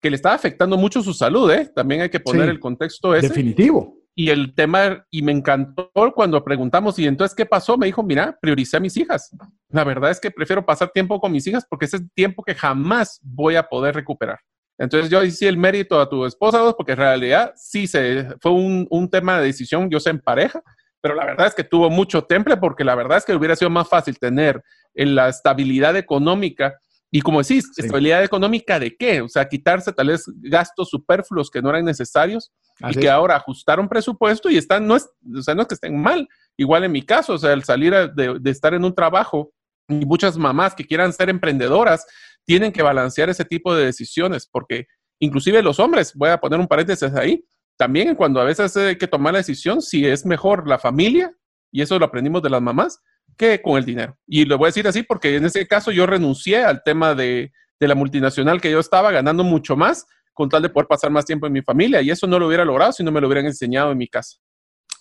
que le estaba afectando mucho su salud, ¿eh? También hay que poner el contexto ese. Definitivo. Y el tema, y me encantó cuando preguntamos, ¿y entonces qué pasó? Me dijo, mira, prioricé a mis hijas. La verdad es que prefiero pasar tiempo con mis hijas porque ese es tiempo que jamás voy a poder recuperar. Entonces yo hice el mérito a tu esposa, porque en realidad sí se, fue un, un tema de decisión, yo sé en pareja, pero la verdad es que tuvo mucho temple porque la verdad es que hubiera sido más fácil tener en la estabilidad económica y como decís, estabilidad económica de qué? O sea, quitarse tal vez gastos superfluos que no eran necesarios y que ahora ajustaron presupuesto y están, no es, o sea, no es que estén mal. Igual en mi caso, o sea, el salir de, de estar en un trabajo y muchas mamás que quieran ser emprendedoras tienen que balancear ese tipo de decisiones porque inclusive los hombres, voy a poner un paréntesis ahí, también cuando a veces hay que tomar la decisión si es mejor la familia, y eso lo aprendimos de las mamás, que con el dinero. Y lo voy a decir así porque en ese caso yo renuncié al tema de, de la multinacional que yo estaba ganando mucho más con tal de poder pasar más tiempo en mi familia. Y eso no lo hubiera logrado si no me lo hubieran enseñado en mi casa.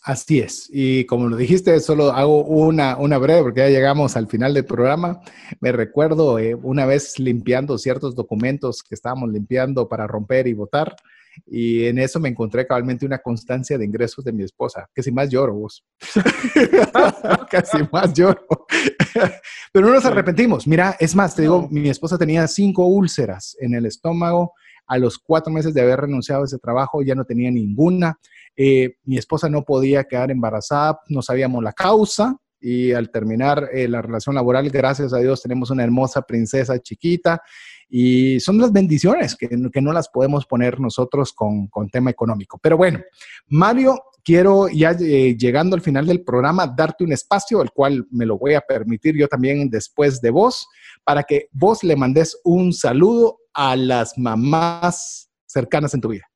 Así es. Y como lo dijiste, solo hago una, una breve porque ya llegamos al final del programa. Me recuerdo eh, una vez limpiando ciertos documentos que estábamos limpiando para romper y votar. Y en eso me encontré cabalmente una constancia de ingresos de mi esposa. Que si más lloro vos. Casi más lloro. Pero no nos arrepentimos. Mira, es más, te digo, mi esposa tenía cinco úlceras en el estómago. A los cuatro meses de haber renunciado a ese trabajo ya no tenía ninguna. Eh, mi esposa no podía quedar embarazada, no sabíamos la causa. Y al terminar eh, la relación laboral, gracias a Dios, tenemos una hermosa princesa chiquita y son las bendiciones que, que no las podemos poner nosotros con, con, tema económico. Pero bueno, Mario, quiero ya eh, llegando al final del programa darte un espacio, el cual me lo voy a permitir yo también después de vos, para que vos le mandes un saludo a las mamás cercanas en tu vida.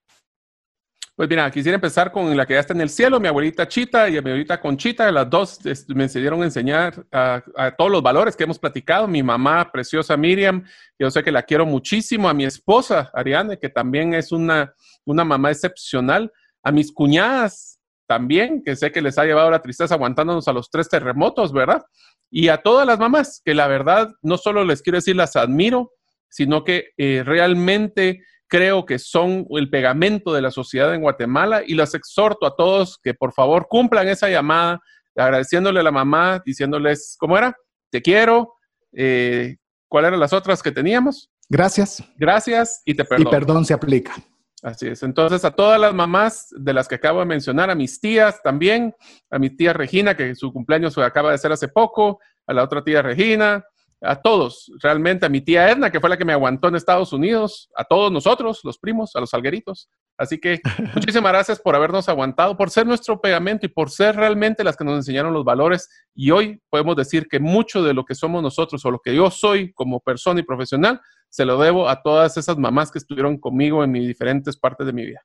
Pues mira, quisiera empezar con la que ya está en el cielo, mi abuelita Chita y mi abuelita Conchita. Las dos me enseñaron a enseñar a, todos los valores que hemos platicado. Mi mamá, preciosa Miriam, yo sé que la quiero muchísimo. A mi esposa, Ariane, que también es una, una mamá excepcional. A mis cuñadas también, que sé que les ha llevado la tristeza aguantándonos a los tres terremotos, ¿verdad? Y a todas las mamás, que la verdad no solo les quiero decir las admiro, sino que eh, realmente creo que son el pegamento de la sociedad en Guatemala y los exhorto a todos que por favor cumplan esa llamada, agradeciéndole a la mamá, diciéndoles, ¿cómo era? Te quiero. Eh, ¿Cuáles eran las otras que teníamos? Gracias. Gracias y te perdono. Y perdón se aplica. Así es. Entonces, a todas las mamás de las que acabo de mencionar, a mis tías también, a mi tía Regina, que su cumpleaños acaba de ser hace poco, a la otra tía Regina, a todos, realmente a mi tía Edna, que fue la que me aguantó en Estados Unidos, a todos nosotros, los primos, a los algueritos. Así que muchísimas gracias por habernos aguantado, por ser nuestro pegamento y por ser realmente las que nos enseñaron los valores. Y hoy podemos decir que mucho de lo que somos nosotros o lo que yo soy como persona y profesional, se lo debo a todas esas mamás que estuvieron conmigo en mis diferentes partes de mi vida.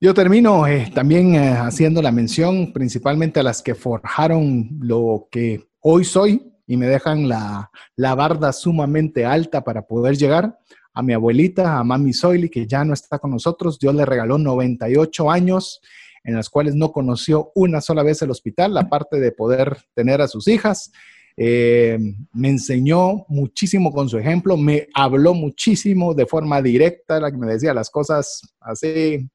Yo termino eh, también eh, haciendo la mención principalmente a las que forjaron lo que hoy soy, y me dejan la, la barda sumamente alta para poder llegar. A mi abuelita, a Mami Soili, que ya no está con nosotros, Dios le regaló 98 años en las cuales no conoció una sola vez el hospital, aparte de poder tener a sus hijas. Eh, me enseñó muchísimo con su ejemplo, me habló muchísimo de forma directa, la que me decía las cosas así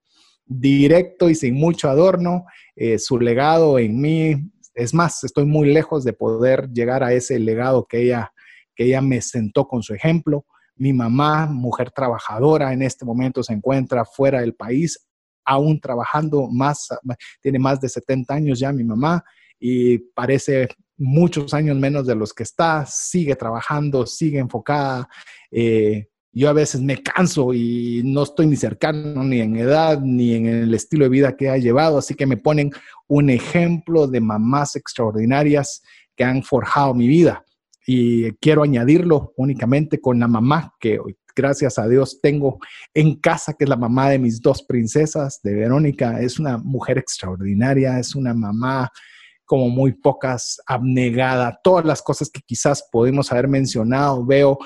directo y sin mucho adorno. Eh, su legado en mí Es más, estoy muy lejos de poder llegar a ese legado que ella, que ella me sentó con su ejemplo. Mi mamá, mujer trabajadora, en este momento se encuentra fuera del país, aún trabajando más, tiene más de 70 años ya mi mamá y parece muchos años menos de los que está, sigue trabajando, sigue enfocada. Eh, yo a veces me canso y no estoy ni cercano ni en edad ni en el estilo de vida que ha llevado, así que me ponen un ejemplo de mamás extraordinarias que han forjado mi vida. Y quiero añadirlo únicamente con la mamá que hoy, gracias a Dios, tengo en casa, que es la mamá de mis dos princesas, de Verónica. Es una mujer extraordinaria, es una mamá como muy pocas, abnegada, todas las cosas que quizás podemos haber mencionado. Veo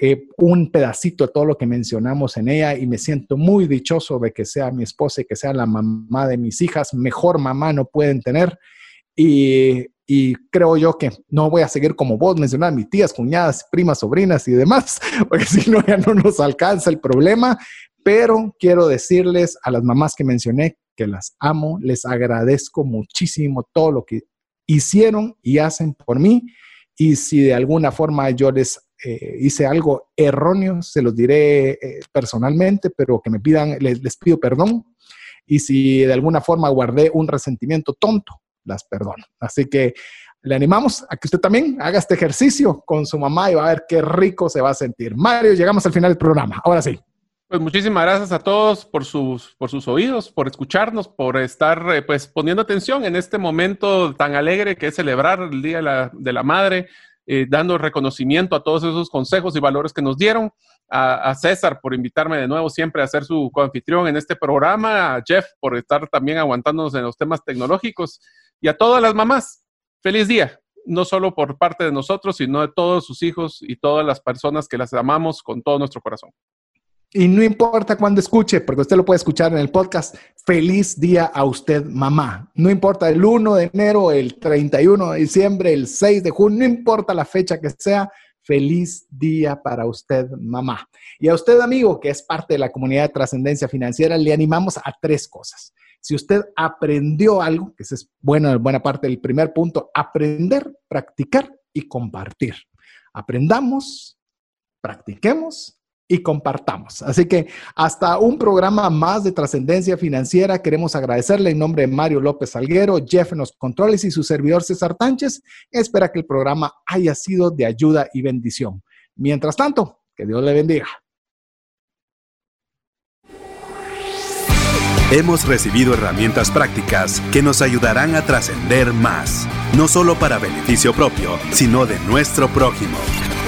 eh, un pedacito de todo lo que mencionamos en ella y me siento muy dichoso de que sea mi esposa y que sea la mamá de mis hijas. Mejor mamá no pueden tener. Y, creo yo que no voy a seguir como vos mencionar mis tías, cuñadas, primas, sobrinas y demás, porque si no ya no nos alcanza el problema. Pero quiero decirles a las mamás que mencioné que las amo, les agradezco muchísimo todo lo que hicieron y hacen por mí. Y si de alguna forma yo les eh, hice algo erróneo, se los diré eh, personalmente, pero que me pidan, les, les, pido perdón. Y si de alguna forma guardé un resentimiento tonto, las perdono. Así que le animamos a que usted también haga este ejercicio con su mamá y va a ver qué rico se va a sentir. Mario, llegamos al final del programa. Ahora sí. Pues muchísimas gracias a todos por sus, por sus oídos, por escucharnos, por estar eh, pues poniendo atención en este momento tan alegre que es celebrar el Día de la, de la Madre. Eh, dando reconocimiento a todos esos consejos y valores que nos dieron, a, César por invitarme de nuevo siempre a ser su coanfitrión en este programa, a Jeff por estar también aguantándonos en los temas tecnológicos y a todas las mamás. Feliz día, no solo por parte de nosotros, sino de todos sus hijos y todas las personas que las amamos con todo nuestro corazón. Y no importa cuándo escuche, porque usted lo puede escuchar en el podcast. Feliz día a usted, mamá. No importa el 1 de enero, el 31 de diciembre, el 6 de junio, no importa la fecha que sea. Feliz día para usted, mamá. Y a usted, amigo, que es parte de la comunidad de trascendencia financiera, le animamos a tres cosas. Si usted aprendió algo, que es bueno, buena parte del primer punto, aprender, practicar y compartir. Aprendamos, practiquemos y compartamos. Así que hasta un programa más de trascendencia financiera. Queremos agradecerle en nombre de Mario López Salguero, Jeff en los controles y su servidor César Tánchez. Espera que el programa haya sido de ayuda y bendición. Mientras tanto, que Dios le bendiga. Hemos recibido herramientas prácticas que nos ayudarán a trascender más, no solo para beneficio propio, sino de nuestro prójimo.